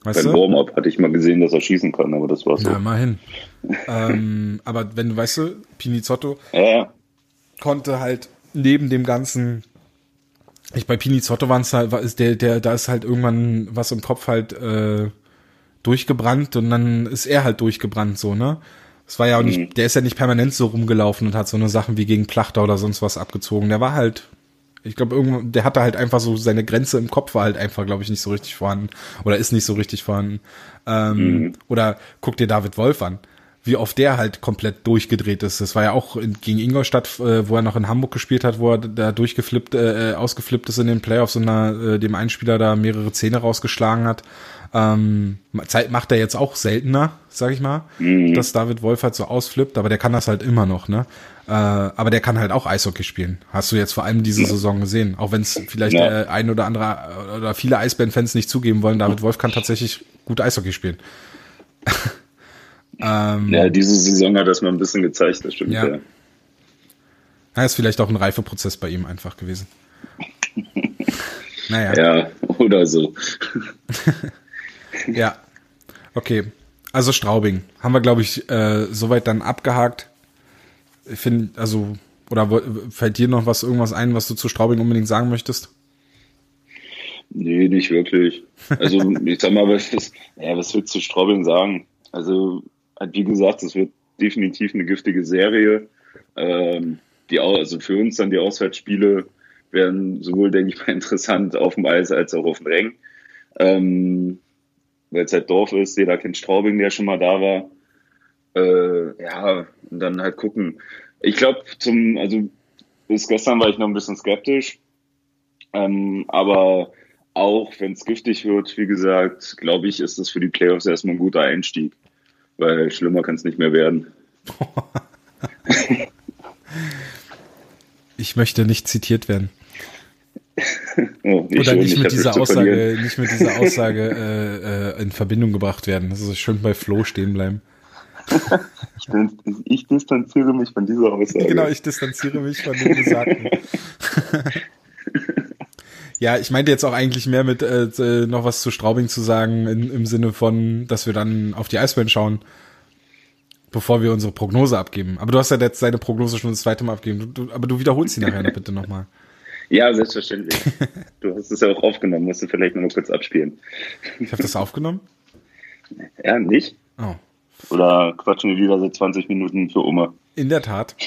Weißt Beim Warm-Up hatte ich mal gesehen, dass er schießen kann, aber das war's so. Ja, immerhin. [LAUGHS] ähm, aber wenn du, weißt du, Pinizotto ja, ja. Konnte halt neben dem ganzen ich bei Pinizotto waren es halt, ist der, der, da ist halt irgendwann was im Kopf halt äh, durchgebrannt und dann ist er halt durchgebrannt, so, ne? Es war ja auch nicht, mhm. der ist ja nicht permanent so rumgelaufen und hat so eine Sachen wie gegen Plachter oder sonst was abgezogen. Der war halt, ich glaube, irgendwann, der hatte halt einfach so seine Grenze im Kopf war halt einfach, glaube ich, nicht so richtig vorhanden. Oder ist nicht so richtig vorhanden. Ähm, mhm. Oder guck dir David Wolf an wie oft der halt komplett durchgedreht ist. Das war ja auch in, gegen Ingolstadt, äh, wo er noch in Hamburg gespielt hat, wo er da durchgeflippt, äh, ausgeflippt ist in den Playoffs und da, äh, dem Einspieler da mehrere Zähne rausgeschlagen hat. Ähm, macht er jetzt auch seltener, sag ich mal, mhm. dass David Wolf halt so ausflippt, aber der kann das halt immer noch, ne? Äh, aber der kann halt auch Eishockey spielen. Hast du jetzt vor allem diese Saison gesehen. Auch wenn es vielleicht ja. der ein oder andere oder viele Eisbären-Fans nicht zugeben wollen, David Wolf kann tatsächlich gut Eishockey spielen. [LAUGHS] Ähm, ja, diese Saison hat das mal ein bisschen gezeigt, das stimmt. Ja. ja. ja ist vielleicht auch ein Reifeprozess bei ihm einfach gewesen. [LAUGHS] naja. Ja, oder so. [LAUGHS] ja. Okay. Also Straubing. Haben wir, glaube ich, äh, soweit dann abgehakt. Ich finde, also, oder fällt dir noch was, irgendwas ein, was du zu Straubing unbedingt sagen möchtest? Nee, nicht wirklich. Also, [LAUGHS] ich sag mal, was, ja, was willst du zu Straubing sagen? Also, wie gesagt, es wird definitiv eine giftige Serie. Ähm, die, also für uns dann die Auswärtsspiele werden sowohl, denke ich mal, [LAUGHS] interessant auf dem Eis als auch auf dem Rängen. Ähm, Weil es halt Dorf ist, jeder kennt Straubing, der schon mal da war. Äh, ja, und dann halt gucken. Ich glaube, zum, also bis gestern war ich noch ein bisschen skeptisch. Ähm, aber auch wenn es giftig wird, wie gesagt, glaube ich, ist das für die Playoffs erstmal ein guter Einstieg weil schlimmer kann es nicht mehr werden. [LAUGHS] ich möchte nicht zitiert werden. [LAUGHS] Oh, Oder nicht mit, dieser Aussage, nicht mit dieser Aussage äh, äh, in Verbindung gebracht werden. Das ist schön bei Flo stehen bleiben. ich, ich, distanziere mich von dieser Aussage. Genau, ich distanziere mich von dem Gesagten. [LAUGHS] Ja, ich meinte jetzt auch eigentlich mehr mit äh, äh, noch was zu Straubing zu sagen, in, im Sinne von, dass wir dann auf die Eisbären schauen, bevor wir unsere Prognose abgeben. Aber du hast ja jetzt deine Prognose schon das zweite Mal abgegeben. Du, du, aber du wiederholst sie nachher bitte nochmal. [LAUGHS] Ja, selbstverständlich. Du hast es ja auch aufgenommen, musst du vielleicht noch mal kurz abspielen. Ich habe das aufgenommen? [LAUGHS] Ja, nicht? Oh. Oder quatschen wir wieder seit 20 Minuten für Oma? In der Tat. [LAUGHS]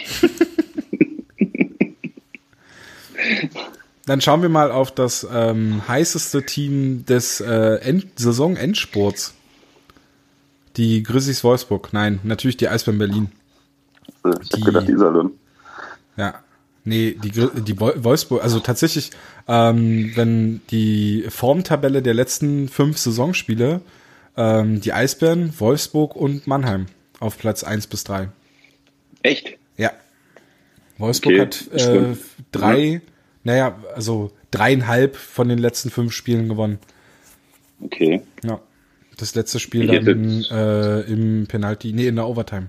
Dann schauen wir mal auf das ähm, heißeste Team des äh, End Saisonendsports. Die Grizzlies Wolfsburg. Nein, natürlich die Eisbären Berlin. Ich die, gedacht, Iserlohn. Ja. Nee, die, die Wolfsburg, also tatsächlich, ähm, wenn die Formtabelle der letzten fünf Saisonspiele, ähm, die Eisbären, Wolfsburg und Mannheim auf Platz eins bis drei. Echt? Ja. Wolfsburg okay, hat äh, drei, naja, also dreieinhalb von den letzten fünf Spielen gewonnen. Okay. Ja. Das letzte Spiel dann äh, im Penalty, nee, in der Overtime.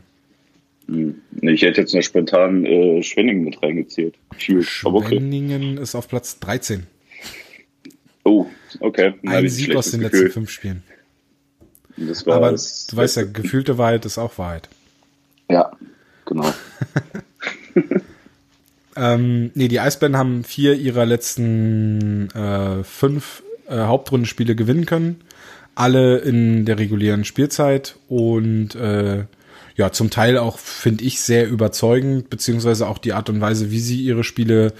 Hm. Ich hätte jetzt noch spontan äh, Schwenningen mit reingezählt. Schwenningen okay. ist auf Platz 13. Oh, okay. Ein Sieg aus den Gefühl. letzten fünf Spielen. Aber du weißt ja, gefühlte Wahrheit ist auch Wahrheit. Ja, genau. [LAUGHS] Ähm, nee, die Eisbären haben vier ihrer letzten äh, fünf äh, Hauptrundenspiele gewinnen können. Alle in der regulären Spielzeit und äh, ja, zum Teil auch, finde ich, sehr überzeugend, beziehungsweise auch die Art und Weise, wie sie ihre Spiele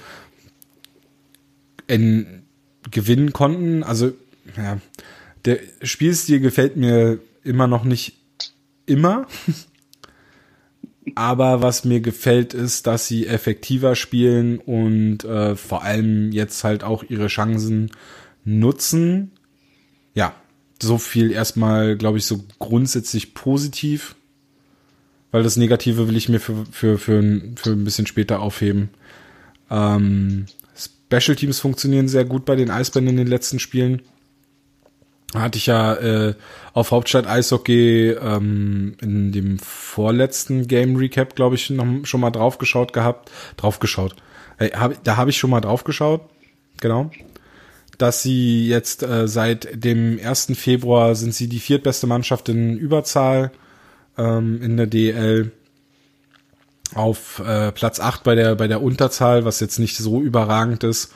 in, gewinnen konnten. Also, ja, der Spielstil gefällt mir immer noch nicht immer. [LAUGHS] Aber was mir gefällt, ist, dass sie effektiver spielen und äh, vor allem jetzt halt auch ihre Chancen nutzen. Ja, so viel erstmal, glaube ich, so grundsätzlich positiv. Weil das Negative will ich mir für, für, für, für ein bisschen später aufheben. Ähm, Special Teams funktionieren sehr gut bei den Eisbären in den letzten Spielen hatte ich ja äh, auf Hauptstadt Eishockey ähm, in dem vorletzten Game Recap, glaube ich, noch schon mal draufgeschaut gehabt. Draufgeschaut. Äh, hab, da habe ich schon mal draufgeschaut, genau. Dass sie jetzt äh, seit dem 1. Februar sind sie die viertbeste Mannschaft in Überzahl ähm, in der DL. auf äh, Platz 8 bei der, bei der Unterzahl, was jetzt nicht so überragend ist.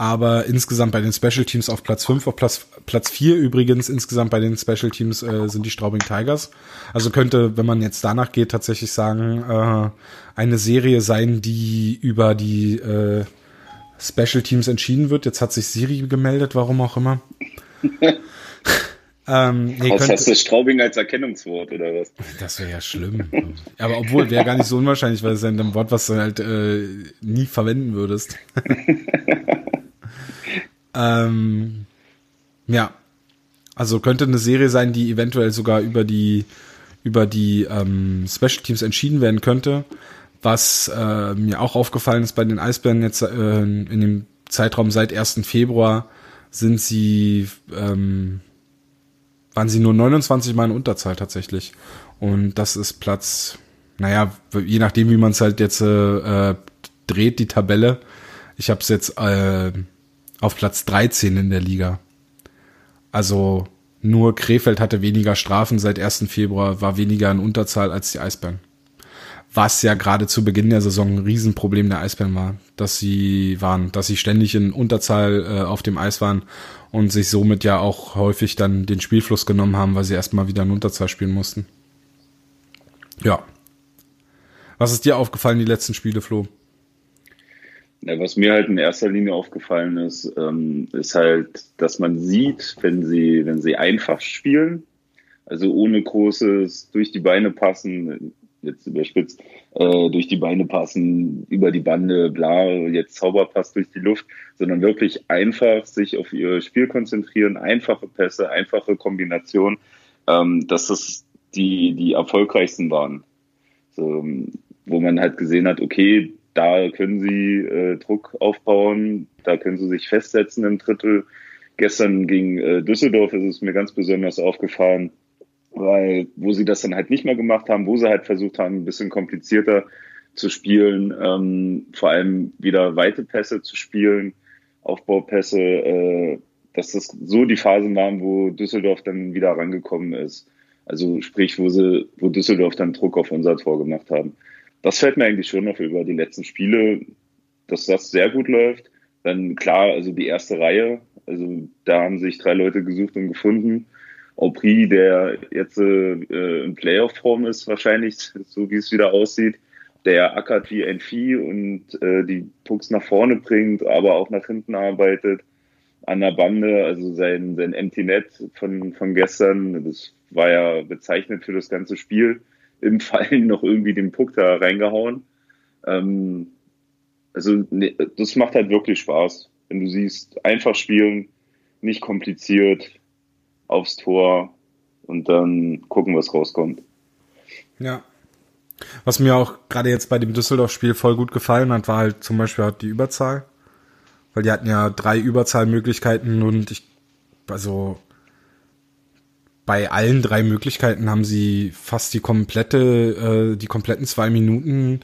Aber insgesamt bei den Special Teams auf Platz 5, auf Platz, Platz 4 übrigens insgesamt bei den Special Teams äh, sind die Straubing Tigers. Also könnte, wenn man jetzt danach geht, tatsächlich sagen, äh, eine Serie sein, die über die äh, Special Teams entschieden wird. Jetzt hat sich Siri gemeldet, warum auch immer. [LAUGHS] Ähm, nee, was könnte, hast du Straubing als Erkennungswort oder was? Das wäre ja schlimm. Aber obwohl wäre gar nicht so unwahrscheinlich, weil es ja ein Wort, was du halt äh, nie verwenden würdest. [LAUGHS] ähm, ja, also könnte eine Serie sein, die eventuell sogar über die über die ähm, Special Teams entschieden werden könnte. Was äh, mir auch aufgefallen ist bei den Eisbären jetzt äh, in dem Zeitraum seit 1. Februar sind sie ähm, waren sie nur 29 Mal in Unterzahl tatsächlich. Und das ist Platz, naja, je nachdem, wie man es halt jetzt äh, dreht, die Tabelle. Ich habe es jetzt äh, auf Platz 13 in der Liga. Also nur Krefeld hatte weniger Strafen seit 1. Februar, war weniger in Unterzahl als die Eisbären was ja gerade zu Beginn der Saison ein Riesenproblem der Eisbären war, dass sie waren, dass sie ständig in Unterzahl äh, auf dem Eis waren und sich somit ja auch häufig dann den Spielfluss genommen haben, weil sie erstmal wieder in Unterzahl spielen mussten. Ja. Was ist dir aufgefallen, die letzten Spiele, Flo? Ja, was mir halt in erster Linie aufgefallen ist, ähm, ist halt, dass man sieht, wenn sie, wenn sie einfach spielen, also ohne großes durch die Beine passen, jetzt überspitzt, äh, durch die Beine passen, über die Bande, bla, jetzt Zauberpass durch die Luft, sondern wirklich einfach sich auf ihr Spiel konzentrieren, einfache Pässe, einfache Kombination, ähm, dass das die, die erfolgreichsten waren. So, wo man halt gesehen hat, okay, da können sie äh, Druck aufbauen, da können sie sich festsetzen im Drittel. Gestern gegen äh, Düsseldorf ist es mir ganz besonders aufgefallen, weil wo sie das dann halt nicht mehr gemacht haben, wo sie halt versucht haben, ein bisschen komplizierter zu spielen, ähm, vor allem wieder weite Pässe zu spielen, Aufbaupässe, äh, dass das so die Phasen waren, wo Düsseldorf dann wieder rangekommen ist. Also sprich, wo sie, wo Düsseldorf dann Druck auf unser Tor gemacht haben. Das fällt mir eigentlich schon noch über die letzten Spiele, dass das sehr gut läuft. Dann klar, also die erste Reihe, also da haben sich drei Leute gesucht und gefunden. Aubry, der jetzt äh, in Playoff-Form ist, wahrscheinlich, [LAUGHS] so wie es wieder aussieht, der ackert wie ein Vieh und äh, die Pucks nach vorne bringt, aber auch nach hinten arbeitet an der Bande, also sein, sein Empty Net von, von gestern, das war ja bezeichnet für das ganze Spiel, im Fallen noch irgendwie den Puck da reingehauen. Ähm, also ne, das macht halt wirklich Spaß, wenn du siehst, einfach spielen, nicht kompliziert, aufs Tor und dann gucken, was rauskommt. Ja. Was mir auch gerade jetzt bei dem Düsseldorf-Spiel voll gut gefallen hat, war halt zum Beispiel halt die Überzahl. Weil die hatten ja drei Überzahlmöglichkeiten und ich, also bei allen drei Möglichkeiten haben sie fast die komplette, äh, die kompletten zwei Minuten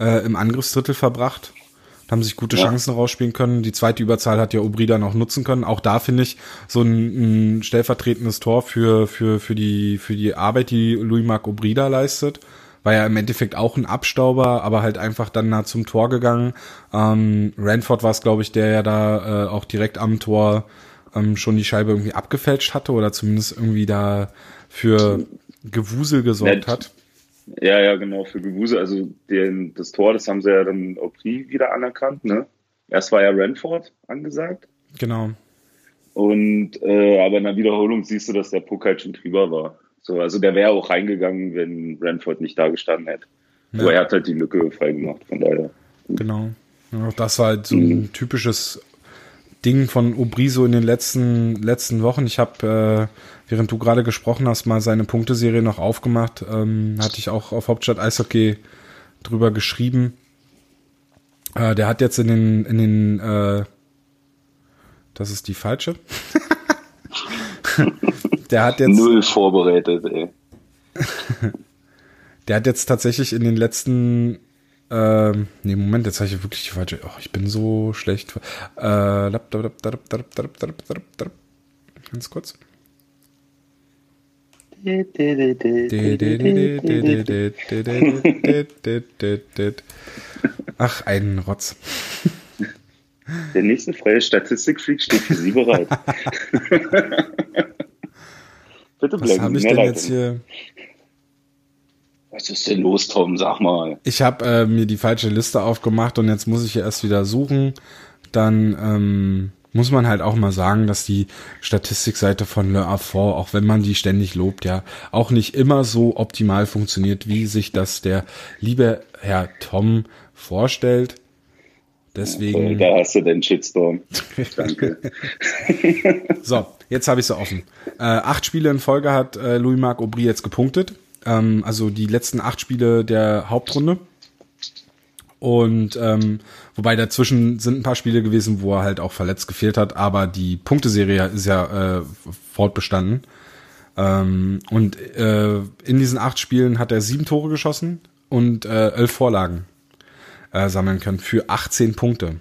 äh, im Angriffsdrittel verbracht haben sich gute ja. Chancen rausspielen können. Die zweite Überzahl hat ja Obri dann auch nutzen können. Auch da finde ich so ein, ein, stellvertretendes Tor für, für, für die, für die Arbeit, die Louis-Marc Obrida leistet. War ja im Endeffekt auch ein Abstauber, aber halt einfach dann nah zum Tor gegangen. Ähm, Ranford war es, glaube ich, der ja da äh, auch direkt am Tor ähm, schon die Scheibe irgendwie abgefälscht hatte oder zumindest irgendwie da für Gewusel gesorgt hat. Ja, ja, genau, für Gewuse. Also den, das Tor, das haben sie ja dann Aubry wieder anerkannt. Ne? Erst war ja Renford angesagt. Genau. Und äh, aber in der Wiederholung siehst du, dass der Puck halt schon drüber war. So, also der wäre auch reingegangen, wenn Renford nicht da gestanden hätte. Ja. Aber er hat halt die Lücke freigemacht, von daher. Genau. Ja, das war halt so ein mhm. typisches Ding von Obriso in den letzten letzten Wochen. Ich habe, äh, während du gerade gesprochen hast, mal seine Punkteserie noch aufgemacht. Ähm, hatte ich auch auf Hauptstadt Eishockey drüber geschrieben. Äh, der hat jetzt in den in den äh, das ist die falsche. [LAUGHS] der hat jetzt null vorbereitet. Ey. [LAUGHS] der hat jetzt tatsächlich in den letzten ähm, nee, Moment, jetzt habe ich wirklich die falsche. Oh, ich bin so schlecht. Äh, Ganz kurz. Ach, ein Rotz. Der nächste freie Statistikfreak steht für Sie bereit. Bitte bleiben Was habe ich denn jetzt hier? Was ist denn los, Tom? Sag mal. Ich habe äh, mir die falsche Liste aufgemacht und jetzt muss ich ja erst wieder suchen. Dann ähm, muss man halt auch mal sagen, dass die Statistikseite von Le Affort, auch wenn man die ständig lobt, ja, auch nicht immer so optimal funktioniert, wie sich das der liebe Herr Tom vorstellt. Deswegen. Da hast du den Shitstorm. [LAUGHS] Danke. so, jetzt habe ich sie offen. Äh, acht Spiele in Folge hat äh, Louis-Marc Aubry jetzt gepunktet. Ähm, also die letzten acht Spiele der Hauptrunde. Und ähm, wobei dazwischen sind ein paar Spiele gewesen, wo er halt auch verletzt gefehlt hat, aber die Punkteserie ist ja äh, fortbestanden. Ähm, und äh, in diesen acht Spielen hat er sieben Tore geschossen und äh, elf Vorlagen äh, sammeln können für 18 Punkte.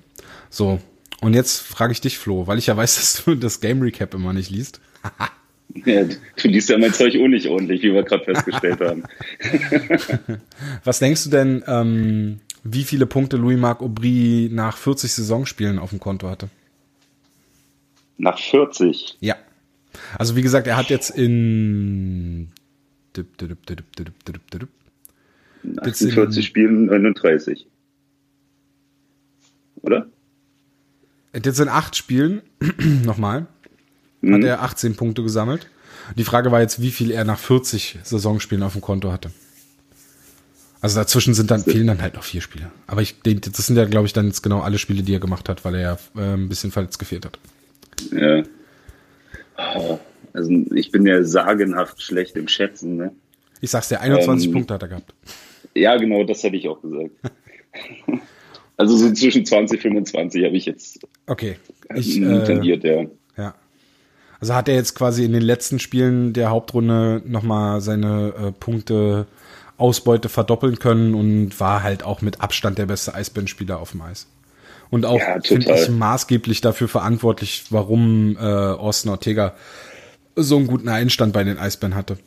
So, und jetzt frage ich dich, Flo, weil ich ja weiß, [LAUGHS] dass du das Game Recap immer nicht liest. [LAUGHS] ja, du liest ja mein Zeug auch nicht ordentlich, wie wir gerade festgestellt haben. [LAUGHS] Was denkst du denn, ähm, wie viele Punkte Louis-Marc Aubry nach 40 Saisonspielen auf dem Konto hatte? Nach 40? Ja. Also wie gesagt, er hat jetzt in 48 Spielen 39 oder? Jetzt in acht Spielen, [CLEARS THROAT] nochmal, mhm. hat er 18 Punkte gesammelt. Die Frage war jetzt, wie viel er nach 40 Saisonspielen auf dem Konto hatte. Also dazwischen sind dann, fehlen dann halt noch vier Spiele. Aber ich denke, das sind ja, glaube ich, dann jetzt genau alle Spiele, die er gemacht hat, weil er ja äh, ein bisschen verletzt gefehlt hat. Ja. Also ich bin ja sagenhaft schlecht im Schätzen, ne? Ich sag's dir, 21 ähm, Punkte hat er gehabt. Ja, genau, das hätte ich auch gesagt. [LAUGHS] Also so zwischen 20 25 habe ich jetzt okay. ich, äh, tendiert, ja. Ja. Also hat er jetzt quasi in den letzten Spielen der Hauptrunde nochmal seine äh, Punkte Ausbeute verdoppeln können und war halt auch mit Abstand der beste Eisbärenspieler auf dem Eis. Und auch, ja, finde ich, maßgeblich dafür verantwortlich, warum äh, Austin Ortega so einen guten Einstand bei den Eisbären hatte.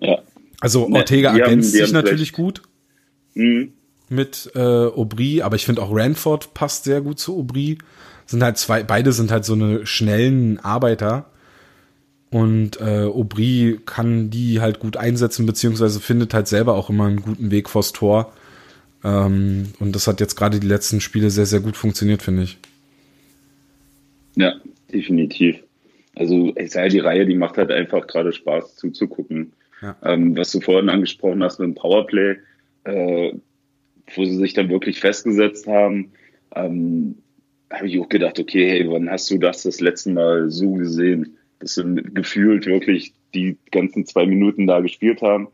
Ja. Also Ortega ne, ergänzt sich natürlich gut. Mhm mit äh, Aubry, aber ich finde auch Ranford passt sehr gut zu Aubry. Sind halt zwei, beide sind halt so eine schnellen Arbeiter. Und äh, Aubry kann die halt gut einsetzen, beziehungsweise findet halt selber auch immer einen guten Weg vors Tor. Ähm, und das hat jetzt gerade die letzten Spiele sehr, sehr gut funktioniert, finde ich. Ja, definitiv. Also ich sage, die Reihe, die macht halt einfach gerade Spaß zuzugucken. Ja. Ähm, was du vorhin angesprochen hast mit dem Powerplay, äh, wo sie sich dann wirklich festgesetzt haben, ähm, habe ich auch gedacht, okay, hey, wann hast du das das letzte Mal so gesehen, dass sie gefühlt wirklich die ganzen zwei Minuten da gespielt haben.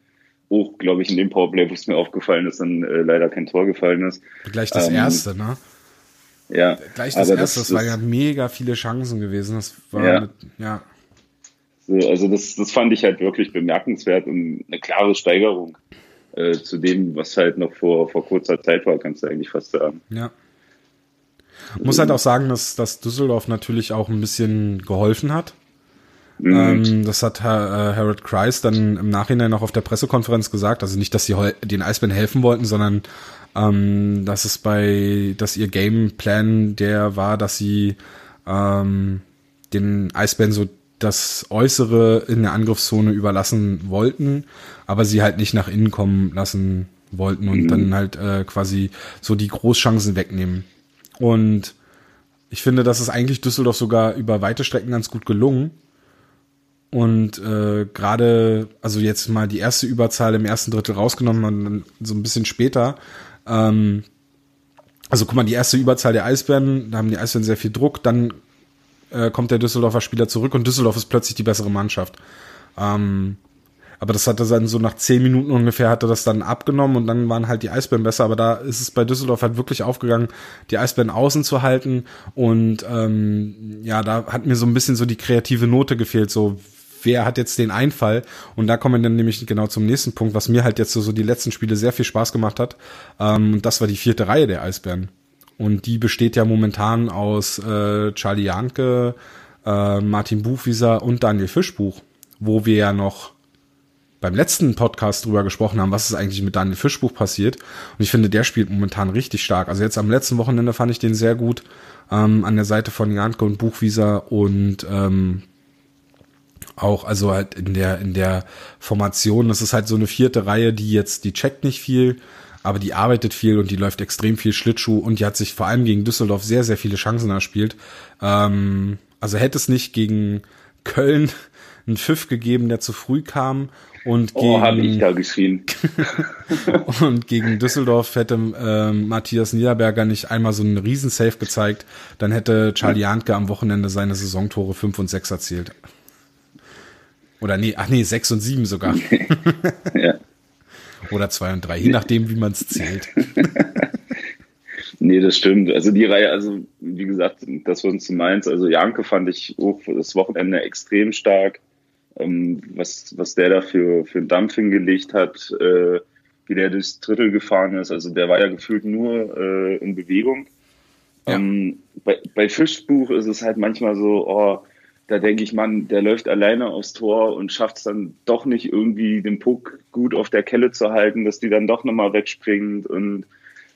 Auch, glaube ich, in dem Powerplay, wo es mir aufgefallen ist, dann äh, leider kein Tor gefallen ist. Gleich das ähm, erste, ne? Ja. Gleich das erste, das, das war ja mega viele Chancen gewesen. Das war, ja. Mit, ja. So, also das, das fand ich halt wirklich bemerkenswert und eine klare Steigerung äh, zu dem, was halt noch vor, vor kurzer Zeit war, kannst du eigentlich fast sagen. Ja. Muss halt auch sagen, dass, dass Düsseldorf natürlich auch ein bisschen geholfen hat. Mhm. Ähm, das hat Herr, äh, Harold Kreis dann im Nachhinein auch auf der Pressekonferenz gesagt. Also nicht, dass sie den Eisbären helfen wollten, sondern ähm, dass es bei, dass ihr Gameplan der war, dass sie ähm, den Eisbären so das Äußere in der Angriffszone überlassen wollten, aber sie halt nicht nach innen kommen lassen wollten und mhm. dann halt äh, quasi so die Großchancen wegnehmen. Und ich finde, das ist eigentlich Düsseldorf sogar über weite Strecken ganz gut gelungen. Und äh, gerade, also jetzt mal die erste Überzahl im ersten Drittel rausgenommen und dann so ein bisschen später. Ähm, also guck mal, die erste Überzahl der Eisbären, da haben die Eisbären sehr viel Druck, dann äh, kommt der Düsseldorfer Spieler zurück und Düsseldorf ist plötzlich die bessere Mannschaft. Ähm, aber das hatte dann so nach zehn Minuten ungefähr hatte das dann abgenommen und dann waren halt die Eisbären besser. Aber da ist es bei Düsseldorf halt wirklich aufgegangen, die Eisbären außen zu halten. Und ähm, ja, da hat mir so ein bisschen so die kreative Note gefehlt. So, wer hat jetzt den Einfall? Und da kommen wir dann nämlich genau zum nächsten Punkt, was mir halt jetzt so, so die letzten Spiele sehr viel Spaß gemacht hat. Ähm, das war die vierte Reihe der Eisbären. Und die besteht ja momentan aus äh, Charlie Janke, äh, Martin Buchwieser und Daniel Fischbuch, wo wir ja noch beim letzten Podcast drüber gesprochen haben, was ist eigentlich mit Daniel Fischbuch passiert. Und ich finde, der spielt momentan richtig stark. Also jetzt am letzten Wochenende fand ich den sehr gut ähm, an der Seite von Janke und Buchwieser und ähm, auch, also halt in der, in der Formation, das ist halt so eine vierte Reihe, die jetzt, die checkt nicht viel, aber die arbeitet viel und die läuft extrem viel Schlittschuh und die hat sich vor allem gegen Düsseldorf sehr, sehr viele Chancen erspielt. Ähm, also hätte es nicht gegen Köln einen Pfiff gegeben, der zu früh kam und oh, gegen, ich da geschrien. [LAUGHS] und gegen Düsseldorf hätte ähm, Matthias Niederberger nicht einmal so einen Riesen-Safe gezeigt, dann hätte Charlie Jantke am Wochenende seine Saisontore 5 und 6 erzielt. Oder nee, ach nee, 6 und 7 sogar. [LAUGHS] ja. Oder 2 und 3, je nachdem, wie man es zählt. [LAUGHS] nee, das stimmt. Also die Reihe, also wie gesagt, das was du meinst, also Janke fand ich auch das Wochenende extrem stark ähm, was, was der da für, für einen Dampf hingelegt hat, äh, wie der durchs Drittel gefahren ist. Also der war ja gefühlt nur äh, in Bewegung. Ja. Ähm, bei, bei Fischbuch ist es halt manchmal so, oh, da denke ich, Mann, der läuft alleine aufs Tor und schafft es dann doch nicht irgendwie den Puck gut auf der Kelle zu halten, dass die dann doch nochmal wegspringt und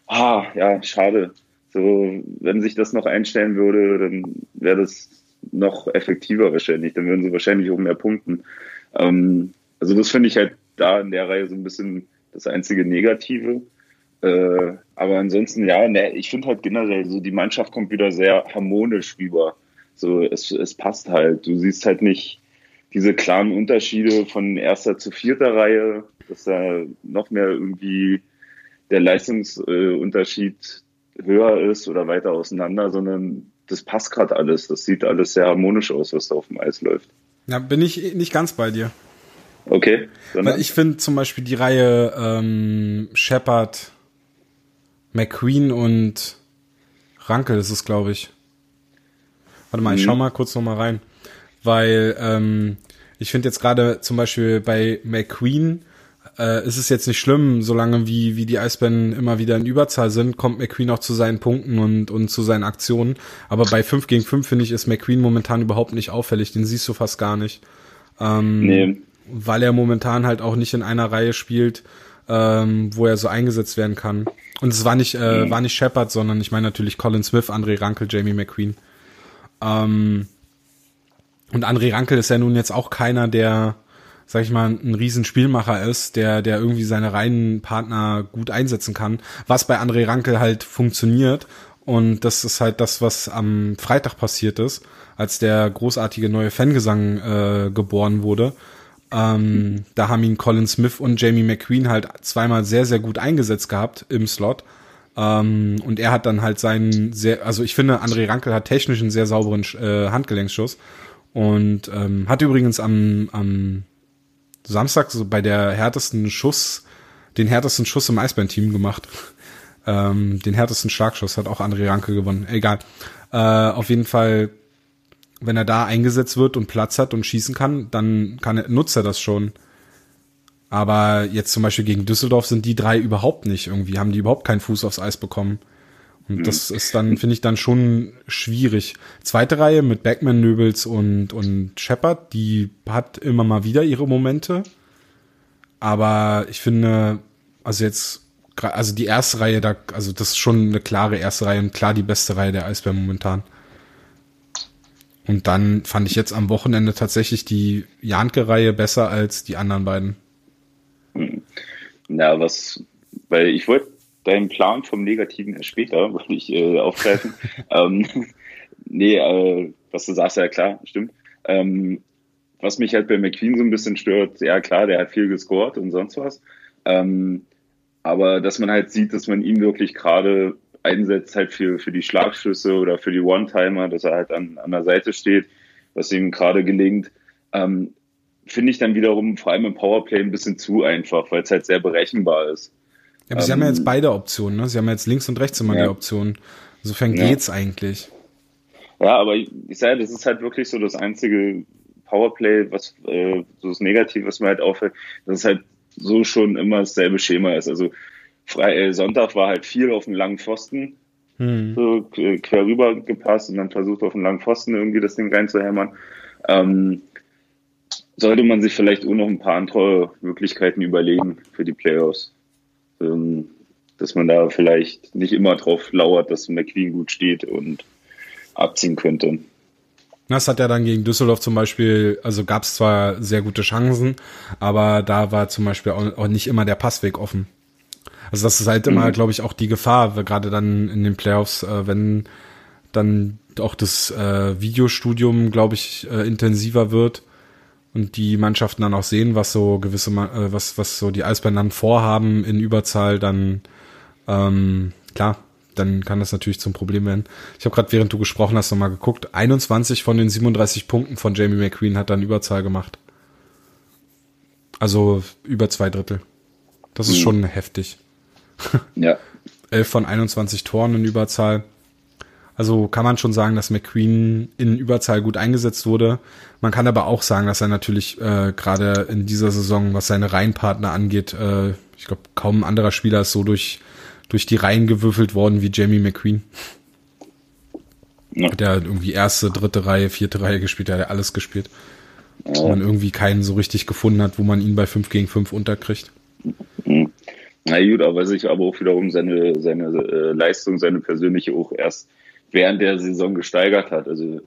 ah, ja, schade. So, wenn sich das noch einstellen würde, dann wäre das noch effektiver wahrscheinlich. Dann würden sie wahrscheinlich auch mehr punkten. Ähm, also das finde ich halt da in der Reihe so ein bisschen das einzige Negative. Äh, aber ansonsten, ja, ne, ich finde halt generell so, die Mannschaft kommt wieder sehr harmonisch rüber. So, es, es passt halt. Du siehst halt nicht diese klaren Unterschiede von erster zu vierter Reihe, dass da noch mehr irgendwie der Leistungsunterschied höher ist oder weiter auseinander, sondern das passt gerade alles. Das sieht alles sehr harmonisch aus, was da auf dem Eis läuft. Ja, bin ich nicht ganz bei dir. Okay. Weil ich finde zum Beispiel die Reihe ähm, Shepard, McQueen und Rankel ist es, glaube ich. Warte mal, mhm. ich schau mal kurz noch mal rein. Weil ähm, ich finde jetzt gerade zum Beispiel bei McQueen äh, ist es jetzt nicht schlimm, solange wie, wie die Eisbären immer wieder in Überzahl sind, kommt McQueen auch zu seinen Punkten und, und zu seinen Aktionen. Aber bei 5 gegen 5 finde ich, ist McQueen momentan überhaupt nicht auffällig, den siehst du fast gar nicht. Ähm, nee. Weil er momentan halt auch nicht in einer Reihe spielt, ähm, wo er so eingesetzt werden kann. Und es war nicht, äh, mhm. war nicht Shepard, sondern ich meine natürlich Colin Smith, André Rankel, Jamie McQueen. Ähm, und André Rankel ist ja nun jetzt auch keiner, der sag ich mal, ein Riesenspielmacher ist, der, der irgendwie seine Reihenpartner gut einsetzen kann, was bei André Ranke halt funktioniert. Und das ist halt das, was am Freitag passiert ist, als der großartige neue Fangesang äh, geboren wurde. Ähm, da haben ihn Colin Smith und Jamie McQueen halt zweimal sehr, sehr gut eingesetzt gehabt im Slot. Ähm, und er hat dann halt seinen sehr, also ich finde, André Rankel hat technisch einen sehr sauberen äh, Handgelenksschuss. Und ähm, hat übrigens am, am Samstag so bei der härtesten Schuss, den härtesten Schuss im Eisbären-Team gemacht. Ähm, den härtesten Schlagschuss hat auch André Ranke gewonnen. Egal. Äh, auf jeden Fall, wenn er da eingesetzt wird und Platz hat und schießen kann, dann kann er, nutzt er das schon. Aber jetzt zum Beispiel gegen Düsseldorf sind die drei überhaupt nicht irgendwie, haben die überhaupt keinen Fuß aufs Eis bekommen. Und mhm. das ist dann, finde ich, dann schon schwierig. Zweite Reihe mit Backman, Nöbels und, und Shepard, die hat immer mal wieder ihre Momente. Aber ich finde, also jetzt, also die erste Reihe, da, also das ist schon eine klare erste Reihe und klar die beste Reihe der Eisbär momentan. Und dann fand ich jetzt am Wochenende tatsächlich die Janke-Reihe besser als die anderen beiden. Na, was, weil ich wollte deinen Plan vom Negativen erst später, [LAUGHS] wollte ich äh, aufgreifen. [LAUGHS] ähm, [LAUGHS] nee, äh, was du sagst, ja klar, stimmt. Ähm, was mich halt bei McQueen so ein bisschen stört, ja klar, der hat viel gescored und sonst was. Ähm, aber dass man halt sieht, dass man ihn wirklich gerade einsetzt halt für, für die Schlagschüsse oder für die One-Timer, dass er halt an, an der Seite steht, was ihm gerade gelingt, ähm, finde ich dann wiederum vor allem im Powerplay ein bisschen zu einfach, weil es halt sehr berechenbar ist. Ja, aber ähm, sie haben ja jetzt ähm, beide Optionen, ne? Sie haben jetzt links und rechts immer ja. die Option. Insofern ja. geht's eigentlich. Ja, aber ich, ich sage, das ist halt wirklich so das einzige Powerplay, was äh, so das Negative, was mir halt auffällt, dass es halt so schon immer dasselbe Schema ist. Also Fre äh, Sonntag war halt viel auf dem langen Pfosten, hm. so quer rüber gepasst und dann versucht auf dem langen Pfosten irgendwie das Ding reinzuhämmern. Ähm, sollte man sich vielleicht auch noch ein paar andere Möglichkeiten überlegen für die Playoffs. Ähm, dass man da vielleicht nicht immer drauf lauert, dass McQueen gut steht und abziehen könnte. Das hat ja dann gegen Düsseldorf zum Beispiel, also gab es zwar sehr gute Chancen, aber da war zum Beispiel auch, auch nicht immer der Passweg offen. Also das ist halt immer, mhm. glaube ich, auch die Gefahr, gerade dann in den Playoffs, äh, wenn dann auch das äh, Videostudium, glaube ich, äh, intensiver wird und die Mannschaften dann auch sehen, was so gewisse, äh, was was so die Eisbären dann vorhaben in Überzahl, dann ähm, klar, dann kann das natürlich zum Problem werden. Ich habe gerade, während du gesprochen hast, nochmal geguckt. 21 von den 37 Punkten von Jamie McQueen hat dann Überzahl gemacht. Also über zwei Drittel. Das ist mhm. schon heftig. [LAUGHS] Ja. 11 von 21 Toren in Überzahl. Also kann man schon sagen, dass McQueen in Überzahl gut eingesetzt wurde. Man kann aber auch sagen, dass er natürlich äh, gerade in dieser Saison, was seine Reihenpartner angeht, äh, ich glaube, kaum ein anderer Spieler ist so durch durch die Reihen gewürfelt worden wie Jamie McQueen. Ja. Hat er irgendwie erste, dritte Reihe, vierte Reihe gespielt, er hat alles gespielt. Ja. Wo man irgendwie keinen so richtig gefunden hat, wo man ihn bei 5 gegen 5 unterkriegt. Mhm. Na gut, aber sich aber auch wiederum seine, seine äh, Leistung, seine persönliche auch erst während der Saison gesteigert hat. Also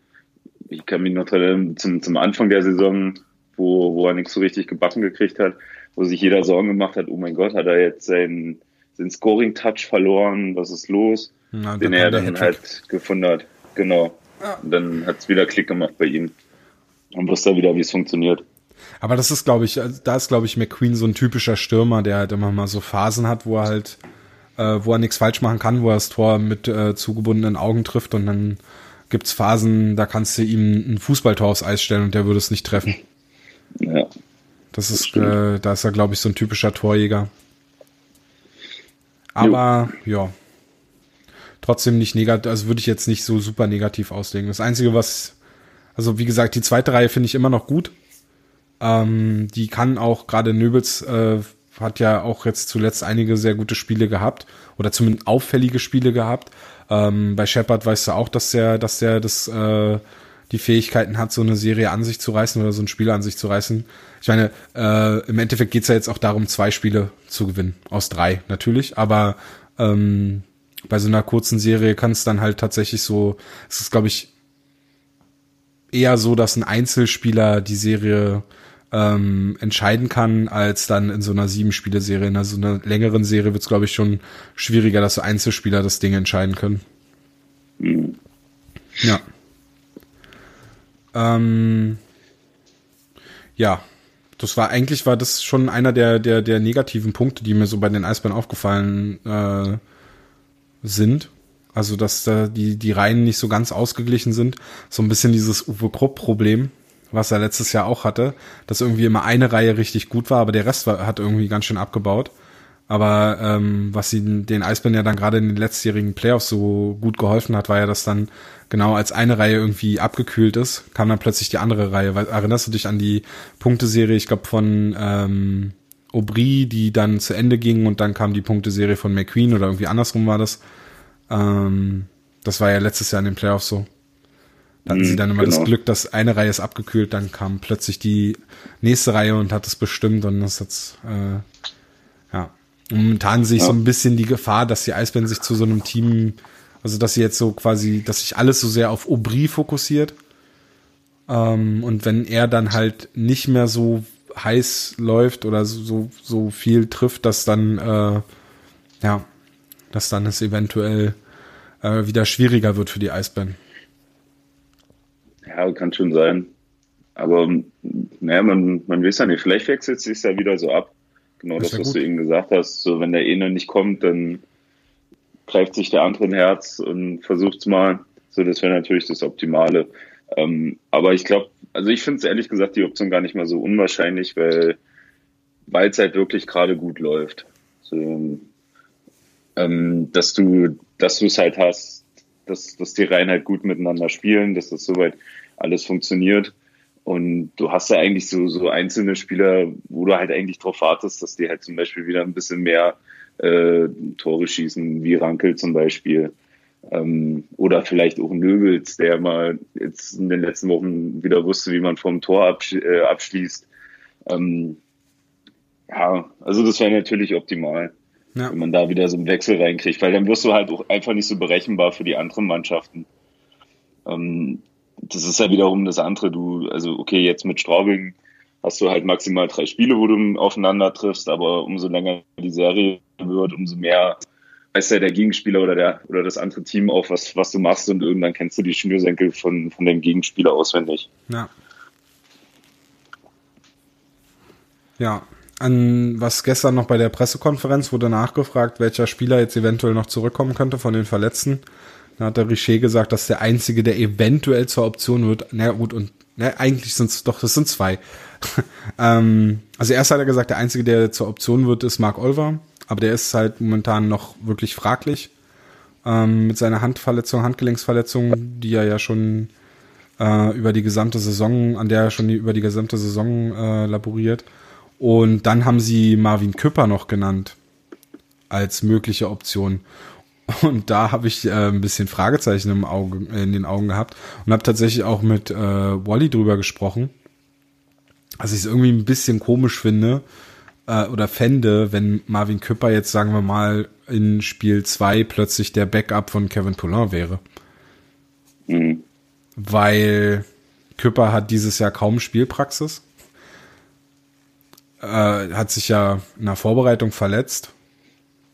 ich kann mich noch erinnern, zum, zum Anfang der Saison, wo, wo er nichts so richtig gebacken gekriegt hat, wo sich jeder Sorgen gemacht hat, oh mein Gott, hat er jetzt seinen den Scoring-Touch verloren, was ist los, Na, den er dann halt gefunden hat. Genau. Ja. Und dann hat es wieder Klick gemacht bei ihm. Und wusste wieder, wie es funktioniert. Aber das ist, glaube ich, da ist, glaube ich, McQueen so ein typischer Stürmer, der halt immer mal so Phasen hat, wo er halt, äh, wo er nichts falsch machen kann, wo er das Tor mit äh, zugebundenen Augen trifft und dann gibt's Phasen, da kannst du ihm ein Fußballtor aufs Eis stellen und der würde es nicht treffen. Ja. Das ist, äh, da ist er, glaube ich, so ein typischer Torjäger. Aber jo. ja, trotzdem nicht negativ, also würde ich jetzt nicht so super negativ auslegen. Das Einzige, was, also wie gesagt, die zweite Reihe finde ich immer noch gut. Ähm, die kann auch, gerade Nöbels äh, hat ja auch jetzt zuletzt einige sehr gute Spiele gehabt oder zumindest auffällige Spiele gehabt. Ähm, bei Shepard weißt du auch, dass der, dass der das äh, die Fähigkeiten hat, so eine Serie an sich zu reißen oder so ein Spiel an sich zu reißen. Ich meine, äh, im Endeffekt geht's ja jetzt auch darum, zwei Spiele zu gewinnen. Aus drei natürlich, aber ähm, bei so einer kurzen Serie kann es dann halt tatsächlich so, es ist, glaube ich, eher so, dass ein Einzelspieler die Serie ähm, entscheiden kann, als dann in so einer Sieben-Spiele-Serie. In so einer längeren Serie wird es, glaube ich, schon schwieriger, dass so Einzelspieler das Ding entscheiden können. Ja. Ähm, ja, das war eigentlich war das schon einer der der der negativen Punkte, die mir so bei den Eisbären aufgefallen äh, sind. Also dass da die die Reihen nicht so ganz ausgeglichen sind. So ein bisschen dieses Uwe Krupp Problem, was er letztes Jahr auch hatte, dass irgendwie immer eine Reihe richtig gut war, aber der Rest war, hat irgendwie ganz schön abgebaut. Aber ähm, was sie den Eisbären ja dann gerade in den letztjährigen Playoffs so gut geholfen hat, war ja, dass dann genau als eine Reihe irgendwie abgekühlt ist, kam dann plötzlich die andere Reihe. Weil, erinnerst du dich an die Punkteserie, ich glaube, von ähm, Aubry, die dann zu Ende ging und dann kam die Punkteserie von McQueen oder irgendwie andersrum war das. Ähm, das war ja letztes Jahr in den Playoffs so. Da hatten sie mhm, dann immer genau. das Glück, dass eine Reihe ist abgekühlt, dann kam plötzlich die nächste Reihe und hat es bestimmt und das jetzt äh, Momentan sehe ich ja. so ein bisschen die Gefahr, dass die Eisbären sich zu so einem Team, also dass sie jetzt so quasi, dass sich alles so sehr auf Aubry fokussiert. Ähm, und wenn er dann halt nicht mehr so heiß läuft oder so, so viel trifft, dass dann, äh, ja, dass dann es eventuell äh, wieder schwieriger wird für die Eisbären. Ja, kann schon sein. Aber naja, man, man weiß ja nicht, vielleicht wechselt es sich ja wieder so ab. Genau das, das was gut. du eben gesagt hast. So, wenn der eine nicht kommt, dann greift sich der andere ein Herz und versucht's mal. So, das wäre natürlich das Optimale. Ähm, aber ich glaube, also ich finde es ehrlich gesagt die Option gar nicht mal so unwahrscheinlich, weil weil es halt wirklich gerade gut läuft. So, ähm, dass du, dass du es halt hast, dass, dass die Reihen halt gut miteinander spielen, dass das soweit alles funktioniert. Und du hast ja eigentlich so, so einzelne Spieler, wo du halt eigentlich drauf wartest, dass die halt zum Beispiel wieder ein bisschen mehr äh, Tore schießen, wie Rankel zum Beispiel. Ähm, oder vielleicht auch Nöbels, der mal jetzt in den letzten Wochen wieder wusste, wie man vom Tor absch äh, abschließt. Ähm, ja, also das wäre natürlich optimal, ja. wenn man da wieder so einen Wechsel reinkriegt, weil dann wirst du halt auch einfach nicht so berechenbar für die anderen Mannschaften. Ähm, das ist ja wiederum das andere. Du, also okay, jetzt mit Straubing hast du halt maximal drei Spiele, wo du aufeinander triffst, aber umso länger die Serie wird, umso mehr weiß ja der Gegenspieler oder der oder das andere Team auch, was, was du machst und irgendwann kennst du die Schnürsenkel von, von dem Gegenspieler auswendig. Ja. Ja. An was gestern noch bei der Pressekonferenz wurde nachgefragt, welcher Spieler jetzt eventuell noch zurückkommen könnte von den Verletzten. Da hat der Richer gesagt, dass der einzige, der eventuell zur Option wird, na gut, und na, eigentlich sind es doch, das sind zwei. [LAUGHS] ähm, also erst hat er gesagt, der einzige, der zur Option wird, ist Mark Olver aber der ist halt momentan noch wirklich fraglich ähm, mit seiner Handverletzung, Handgelenksverletzung, die er ja schon äh, über die gesamte Saison, an der er schon die, über die gesamte Saison äh, laboriert. Und dann haben sie Marvin Küpper noch genannt als mögliche Option. Und da habe ich äh, ein bisschen Fragezeichen im Auge, in den Augen gehabt und habe tatsächlich auch mit äh, Wally drüber gesprochen. Also ich es irgendwie ein bisschen komisch finde, äh, oder fände, wenn Marvin Küpper jetzt, sagen wir mal, in Spiel 2 plötzlich der Backup von Kevin Poulin wäre. Mhm. Weil Küpper hat dieses Jahr kaum Spielpraxis. Äh, hat sich ja in der Vorbereitung verletzt,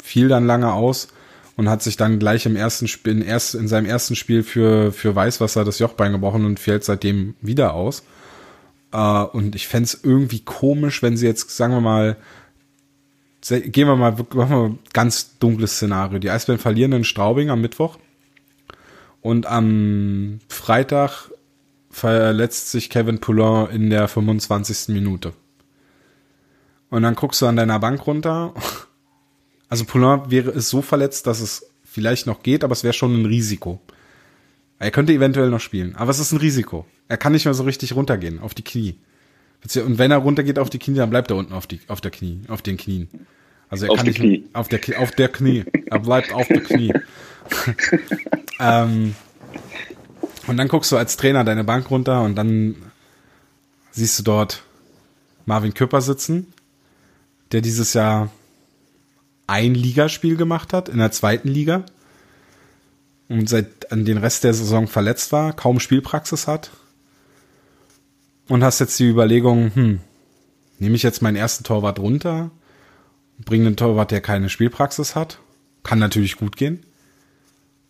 fiel dann lange aus und hat sich dann gleich im ersten Spiel, in, erst, in seinem ersten Spiel für, für Weißwasser das Jochbein gebrochen und fällt seitdem wieder aus. Uh, und ich fände irgendwie komisch, wenn sie jetzt, sagen wir mal, gehen wir mal, machen wir ein ganz dunkles Szenario. Die Eisbären verlieren in Straubing am Mittwoch. Und am Freitag verletzt sich Kevin Poulin in der 25. Minute. Und dann guckst du an deiner Bank runter. Also Poulin wäre ist so verletzt, dass es vielleicht noch geht, aber es wäre schon ein Risiko. Er könnte eventuell noch spielen, aber es ist ein Risiko. Er kann nicht mehr so richtig runtergehen auf die Knie. Und wenn er runtergeht auf die Knie, dann bleibt er unten auf, die, auf der Knie, auf den Knien. Also er auf kann nicht Knie. auf der auf der Knie. Er bleibt auf der Knie. [LAUGHS] ähm, und dann guckst du als Trainer deine Bank runter und dann siehst du dort Marvin Küpper sitzen, der dieses Jahr ein Ligaspiel gemacht hat in der zweiten Liga und seit an den Rest der Saison verletzt war, kaum Spielpraxis hat. Und hast jetzt die Überlegung, hm, nehme ich jetzt meinen ersten Torwart runter, bringe einen Torwart, der keine Spielpraxis hat, kann natürlich gut gehen.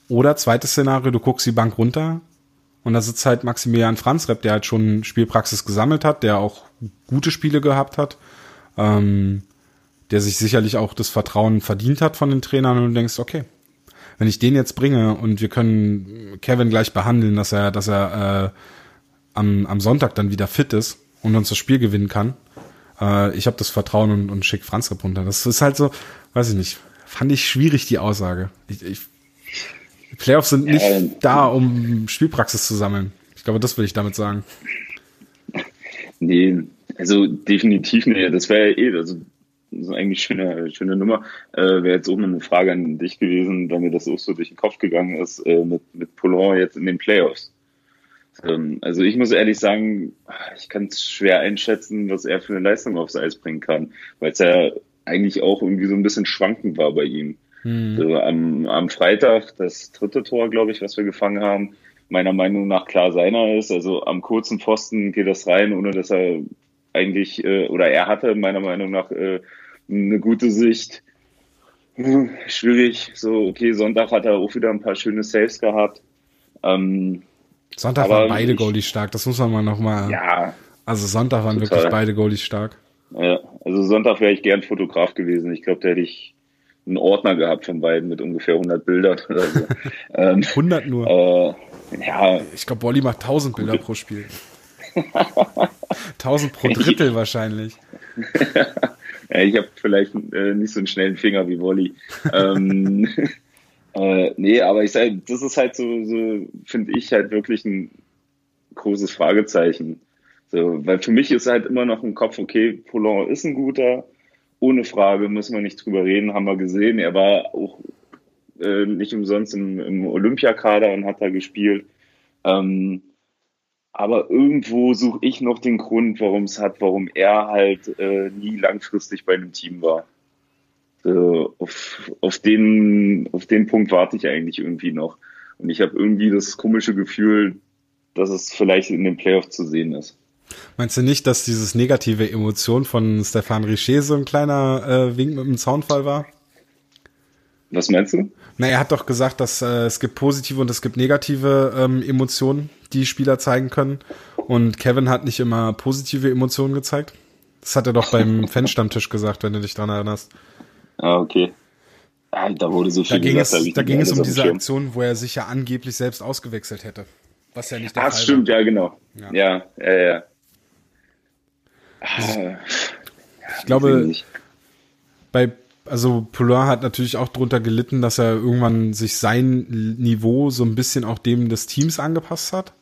Oder zweites Szenario, du guckst die Bank runter und da sitzt halt Maximilian Franzrepp, der halt schon Spielpraxis gesammelt hat, der auch gute Spiele gehabt hat, ähm, der sich sicherlich auch das Vertrauen verdient hat von den Trainern und du denkst, okay, wenn ich den jetzt bringe und wir können Kevin gleich behandeln, dass er, dass er äh, am, am Sonntag dann wieder fit ist und uns das Spiel gewinnen kann, äh, ich habe das Vertrauen und, und schick Franz runter. Das ist halt so, weiß ich nicht, fand ich schwierig die Aussage. Ich, ich, Playoffs sind nicht ja, da, um Spielpraxis zu sammeln. Ich glaube, das will ich damit sagen. Nee, also definitiv nicht. Das wäre ja eh, also das ist eigentlich schöne, schöne Nummer. Äh, Wäre jetzt auch noch eine Frage an dich gewesen, weil mir das auch so durch den Kopf gegangen ist, äh, mit, mit Poulon jetzt in den Playoffs. Ähm, also ich muss ehrlich sagen, ich kann es schwer einschätzen, was er für eine Leistung aufs Eis bringen kann, weil es ja eigentlich auch irgendwie so ein bisschen schwankend war bei ihm. Hm. Also am, am Freitag, das dritte Tor, glaube ich, was wir gefangen haben, meiner Meinung nach klar seiner ist. Also am kurzen Pfosten geht das rein, ohne dass er eigentlich, äh, oder er hatte meiner Meinung nach äh, eine gute Sicht. Hm, schwierig. So, okay, Sonntag hat er auch wieder ein paar schöne Saves gehabt. Ähm, Sonntag waren beide Goalies stark, das muss man mal nochmal. Ja. Also Sonntag waren total. wirklich beide Goalies stark. Ja, also Sonntag wäre ich gern Fotograf gewesen. Ich glaube, da hätte ich einen Ordner gehabt von beiden mit ungefähr 100 Bildern oder so. 100 [LAUGHS] ähm, nur? Äh, ja. Ich glaube, Bolli macht 1000 Bilder pro Spiel. 1000 pro [LAUGHS] Drittel wahrscheinlich. [LAUGHS] ja, ich habe vielleicht äh, nicht so einen schnellen Finger wie Wolli. ähm, [LAUGHS] äh, nee, aber ich sage, das ist halt so, so finde ich halt wirklich ein großes Fragezeichen. So, weil für mich ist halt immer noch im Kopf, okay, Poulon ist ein guter, ohne Frage, müssen wir nicht drüber reden, haben wir gesehen. Er war auch äh, nicht umsonst im, im Olympiakader und hat da gespielt. Ähm, aber irgendwo suche ich noch den Grund, warum es hat, warum er halt äh, nie langfristig bei einem Team war. Äh, auf, auf, den, auf den Punkt warte ich eigentlich irgendwie noch. Und ich habe irgendwie das komische Gefühl, dass es vielleicht in den Playoffs zu sehen ist. Meinst du nicht, dass dieses negative Emotion von Stefan Richer so ein kleiner äh, Wink mit dem Zaunfall war? Was meinst du? Na, er hat doch gesagt, dass äh, es gibt positive und es gibt negative ähm, Emotionen, die Spieler zeigen können. Und Kevin hat nicht immer positive Emotionen gezeigt. Das hat er doch beim [LAUGHS] Fanstammtisch gesagt, wenn du dich dran erinnerst. Ah, okay. Ah, da wurde so viel da ging gesagt, es, da ging es um diese Aktion, wo er sich ja angeblich selbst ausgewechselt hätte. Was ja nicht der Ach, Fall stimmt, war. ja, genau. Ja, ja, ja. ja. Ah, ich glaube, bei also Poulain hat natürlich auch drunter gelitten, dass er irgendwann sich sein Niveau so ein bisschen auch dem des Teams angepasst hat.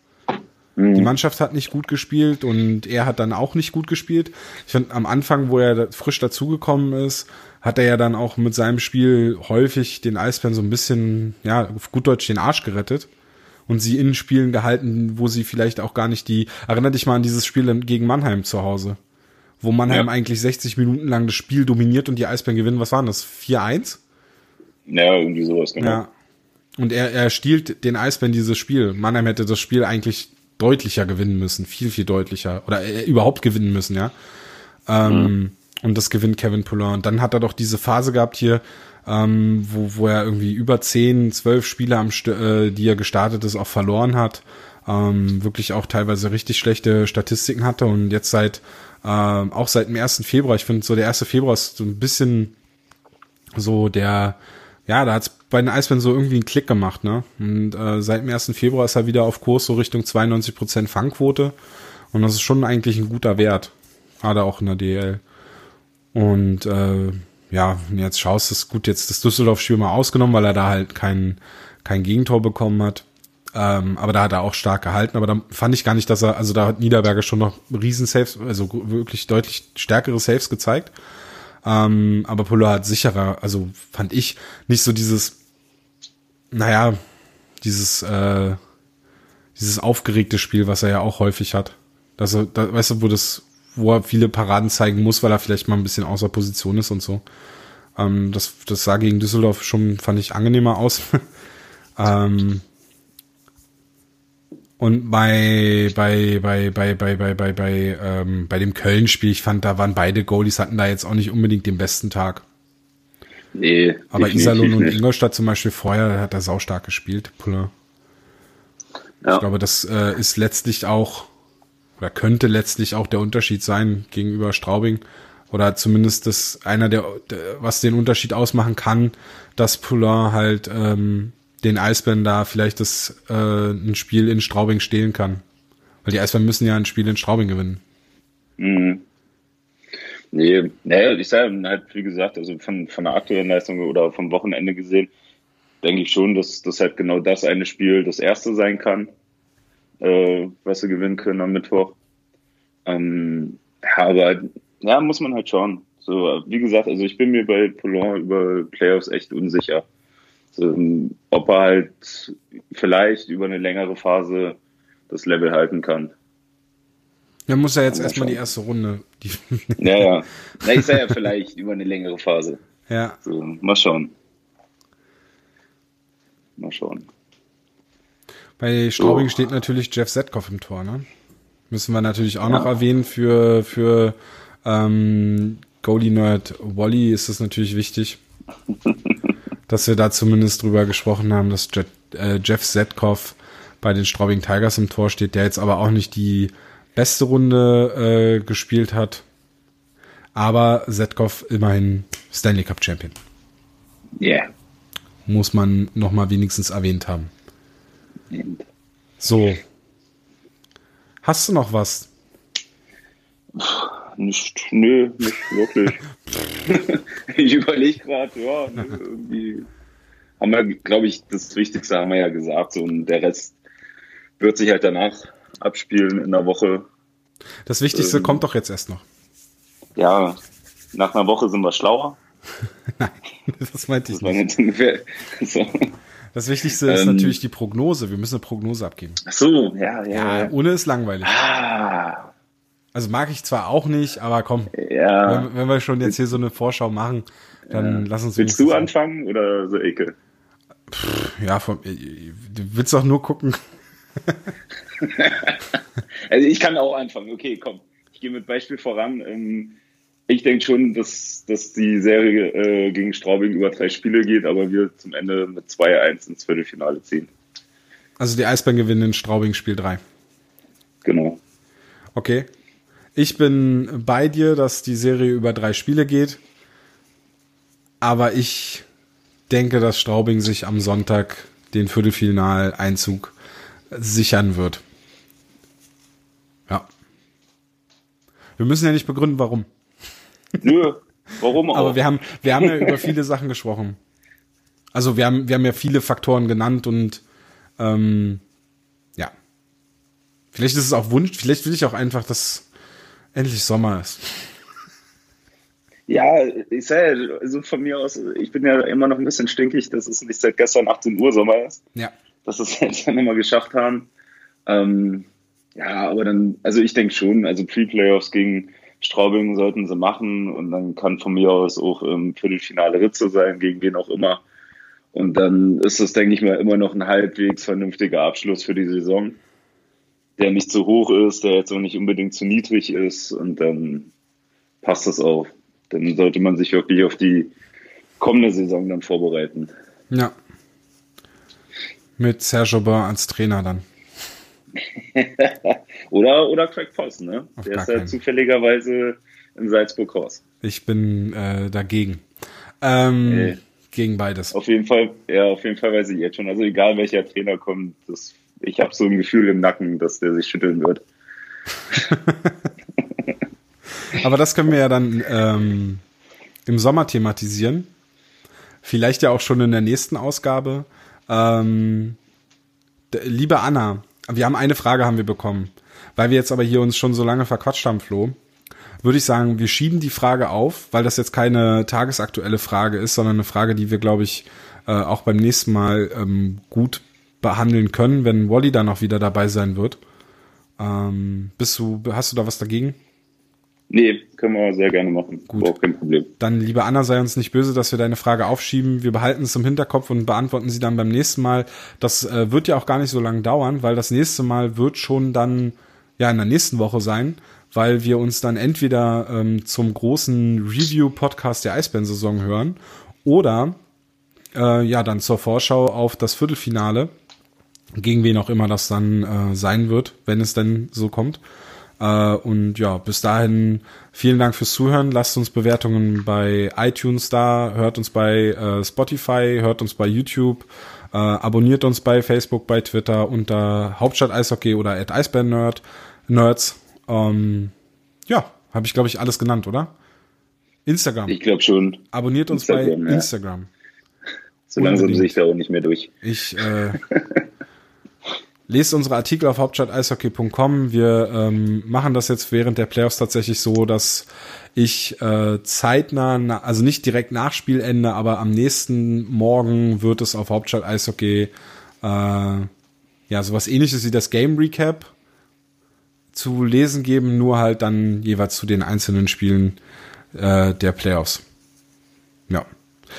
Mhm. Die Mannschaft hat nicht gut gespielt und er hat dann auch nicht gut gespielt. Ich finde, am Anfang, wo er frisch dazugekommen ist, hat er ja dann auch mit seinem Spiel häufig den Eisbären so ein bisschen, ja, auf gut Deutsch den Arsch gerettet und sie in Spielen gehalten, wo sie vielleicht auch gar nicht die, erinnere dich mal an dieses Spiel gegen Mannheim zu Hause wo Mannheim ja. eigentlich 60 Minuten lang das Spiel dominiert und die Eisbären gewinnen. Was waren das? 4-1? Ja, irgendwie sowas, genau. Ja. Und er, er stiehlt den Eisbären dieses Spiel. Mannheim hätte das Spiel eigentlich deutlicher gewinnen müssen, viel, viel deutlicher. Oder äh, überhaupt gewinnen müssen, ja. Ähm, mhm. Und das gewinnt Kevin Poulin. Und dann hat er doch diese Phase gehabt hier, ähm, wo, wo er irgendwie über 10, 12 Spiele, am St äh, die er gestartet ist, auch verloren hat. Ähm, wirklich auch teilweise richtig schlechte Statistiken hatte und jetzt seit ähm, auch seit dem 1. Februar, ich finde so der 1. Februar ist so ein bisschen so der, ja, da hat's bei den Eisbären so irgendwie einen Klick gemacht, ne? Und äh, seit dem 1. Februar ist er wieder auf Kurs so Richtung 92% Fangquote. Und das ist schon eigentlich ein guter Wert. Gerade auch in der DL. Und äh, ja, jetzt schaust du es gut, jetzt das Düsseldorf-Spiel mal ausgenommen, weil er da halt kein, kein Gegentor bekommen hat. Ähm, aber da hat er auch stark gehalten. Aber da fand ich gar nicht, dass er, also da hat Niederberger schon noch riesen Saves, also wirklich deutlich stärkere Saves gezeigt. Ähm, aber Polo hat sicherer, also fand ich nicht so dieses, naja, dieses, äh, dieses aufgeregte Spiel, was er ja auch häufig hat. Dass er, da, weißt du, wo das, wo er viele Paraden zeigen muss, weil er vielleicht mal ein bisschen außer Position ist und so. Ähm, das, das sah gegen Düsseldorf schon, fand ich, angenehmer aus. [LAUGHS] ähm, und bei, bei, bei, bei, bei, bei, bei, bei, ähm, bei dem Köln-Spiel, ich fand, da waren beide Goalies, hatten da jetzt auch nicht unbedingt den besten Tag. Nee. Aber Iserlohn und Ingolstadt zum Beispiel vorher hat er saustark gespielt, Puller. Ja. Ich glaube, das äh, ist letztlich auch, oder könnte letztlich auch der Unterschied sein gegenüber Straubing. Oder zumindest das einer der, was den Unterschied ausmachen kann, dass Poulain halt ähm, den Eisbären da vielleicht das äh, ein Spiel in Straubing stehlen kann. Weil die Eisbären müssen ja ein Spiel in Straubing gewinnen. Mhm. Nee, nee, ich sage halt, wie gesagt, also von, von der aktuellen Leistung oder vom Wochenende gesehen, denke ich schon, dass das halt genau das eine Spiel das erste sein kann, äh, was sie gewinnen können am Mittwoch. Ähm, aber ja, muss man halt schauen. So, wie gesagt, also ich bin mir bei Poulon über Playoffs echt unsicher ähm, ob er halt vielleicht über eine längere Phase das Level halten kann. Dann muss er jetzt erstmal die erste Runde. Die [LAUGHS] ja, ja. Na, ich sage ja vielleicht über eine längere Phase. Ja. So, mal schauen. Mal schauen. Bei Straubing oh. steht natürlich Jeff Zetkoff im Tor, ne? Müssen wir natürlich auch ja. noch erwähnen für, für ähm, Goalie Nerd Wally ist das natürlich wichtig. [LAUGHS] dass wir da zumindest drüber gesprochen haben, dass Jet, äh, Jeff Zetkoff bei den Straubing Tigers im Tor steht, der jetzt aber auch nicht die beste Runde äh, gespielt hat. Aber Zetkoff immerhin Stanley Cup Champion. Ja. Yeah. Muss man nochmal wenigstens erwähnt haben. So. Hast du noch was? Nicht, nö, nicht wirklich. [LAUGHS] ich überlege gerade, ja, irgendwie haben wir, glaube ich, das Wichtigste haben wir ja gesagt. So, und der Rest wird sich halt danach abspielen in der Woche. Das Wichtigste ähm, kommt doch jetzt erst noch. Ja, nach einer Woche sind wir schlauer. [LAUGHS] Nein, das meinte ich Das nicht. ungefähr. So. Das Wichtigste ist Ähm. natürlich die Prognose. Wir müssen eine Prognose abgeben. Ach so, ja, Ja, ja. ohne ist langweilig. Ah, Also mag ich zwar auch nicht, aber komm, ja. wenn, wenn wir schon jetzt hier so eine Vorschau machen, dann lass uns Willst du anfangen oder so Ecke? Ja, vom, äh, du willst doch nur gucken. [LAUGHS] Also ich kann auch anfangen. Okay, komm. Ich gehe mit Beispiel voran. Ähm, Ich denke schon, dass, dass die Serie äh, gegen Straubing über drei Spiele geht, aber wir zum Ende mit 2-1 ins Viertelfinale ziehen. Also die Eisbären gewinnen in Straubing Spiel 3. Genau. Okay. Ich bin bei dir, dass die Serie über drei Spiele geht. Aber ich denke, dass Straubing sich am Sonntag den Viertelfinaleinzug sichern wird. Ja. Wir müssen ja nicht begründen, warum. Nö, warum [LAUGHS] auch? Aber wir haben, wir haben ja über viele Sachen gesprochen. Also wir haben, wir haben ja viele Faktoren genannt und ähm, ja. Vielleicht ist es auch Wunsch, vielleicht will ich auch einfach, dass endlich Sommer ist. Ja, ich ja, also von mir aus, ich bin ja immer noch ein bisschen stinkig, dass es nicht seit gestern 18 Uhr Sommer ist, Ja. dass es [LAUGHS] jetzt dann nochmal geschafft haben. Ähm, ja, aber dann, also ich denke schon, also Pre-Playoffs gegen Straubing sollten sie machen und dann kann von mir aus auch im Viertelfinale Ritze sein, gegen wen auch immer. Und dann ist es, denke ich mal, immer noch ein halbwegs vernünftiger Abschluss für die Saison, der nicht zu hoch ist, der jetzt auch nicht unbedingt zu niedrig ist und dann passt das auch. Dann sollte man sich wirklich auf die kommende Saison dann vorbereiten. Ja. Mit Serge Aubin als Trainer dann. [LAUGHS] Oder, oder Craig Voss, ne? Auf Der ist ja keinen. zufälligerweise in Salzburg raus. Ich bin äh, dagegen. Ähm, Nee. Gegen beides. Auf jeden Fall, ja, auf jeden Fall weiß ich jetzt schon. Also egal welcher Trainer kommt, das, ich habe so ein Gefühl im Nacken, dass der sich schütteln wird. [LAUGHS] Aber das können wir ja dann ähm, im Sommer thematisieren. Vielleicht ja auch schon in der nächsten Ausgabe. Ähm, liebe Anna, wir haben eine Frage haben wir bekommen. Weil wir jetzt aber hier uns schon so lange verquatscht haben, Flo, würde ich sagen, wir schieben die Frage auf, weil das jetzt keine tagesaktuelle Frage ist, sondern eine Frage, die wir, glaube ich, äh, auch beim nächsten Mal ähm, gut behandeln können, wenn Wally dann auch wieder dabei sein wird. Ähm, bist du, hast du da was dagegen? Nee, können wir sehr gerne machen. Gut. Überhaupt kein Problem. Dann, liebe Anna, sei uns nicht böse, dass wir deine Frage aufschieben. Wir behalten es im Hinterkopf und beantworten sie dann beim nächsten Mal. Das äh, wird ja auch gar nicht so lange dauern, weil das nächste Mal wird schon dann ja in der nächsten Woche sein, weil wir uns dann entweder ähm, zum großen Review-Podcast der Eisbären-Saison hören oder äh, ja dann zur Vorschau auf das Viertelfinale, gegen wen auch immer das dann äh, sein wird, wenn es denn so kommt. Äh, und ja, bis dahin vielen Dank fürs Zuhören. Lasst uns Bewertungen bei iTunes da, hört uns bei äh, Spotify, hört uns bei YouTube, äh, abonniert uns bei Facebook, bei Twitter unter Hauptstadt Eishockey oder at Eisbären Nerd, Nerds. Ähm, ja, habe ich glaube ich alles genannt, oder? Instagram. Ich glaube schon, Abonniert uns Instagram, bei ja. Instagram. so langsam sehe ich da auch nicht mehr durch. Ich äh, [LAUGHS] lest unsere Artikel auf hauptstadteishockey.com. Wir ähm, machen das jetzt während der Playoffs tatsächlich so, dass ich äh, zeitnah, na, also nicht direkt nach Spielende, aber am nächsten Morgen wird es auf Hauptstadt Eishockey äh, ja sowas ähnliches wie das Game Recap zu lesen geben, nur halt dann jeweils zu den einzelnen Spielen äh, der Playoffs. Ja.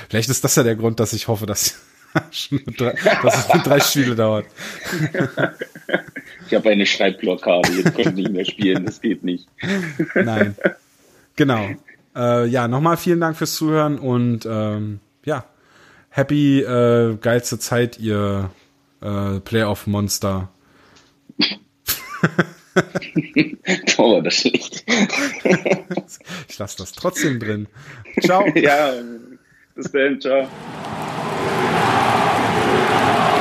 Vielleicht ist das ja der Grund, dass ich hoffe, dass, [LAUGHS] drei, dass es mit drei Spiele dauert. [LAUGHS] Ich habe eine Schreibblockade, jetzt konnte ich nicht mehr spielen, das geht nicht. [LAUGHS] Nein. Genau. Äh, ja, nochmal vielen Dank fürs Zuhören und ähm, ja, happy äh, geilste Zeit, ihr äh, Playoff-Monster. Boah, war das schlecht. Ich lasse das trotzdem drin. Ciao. ja, bis dann, ciao. Thank you.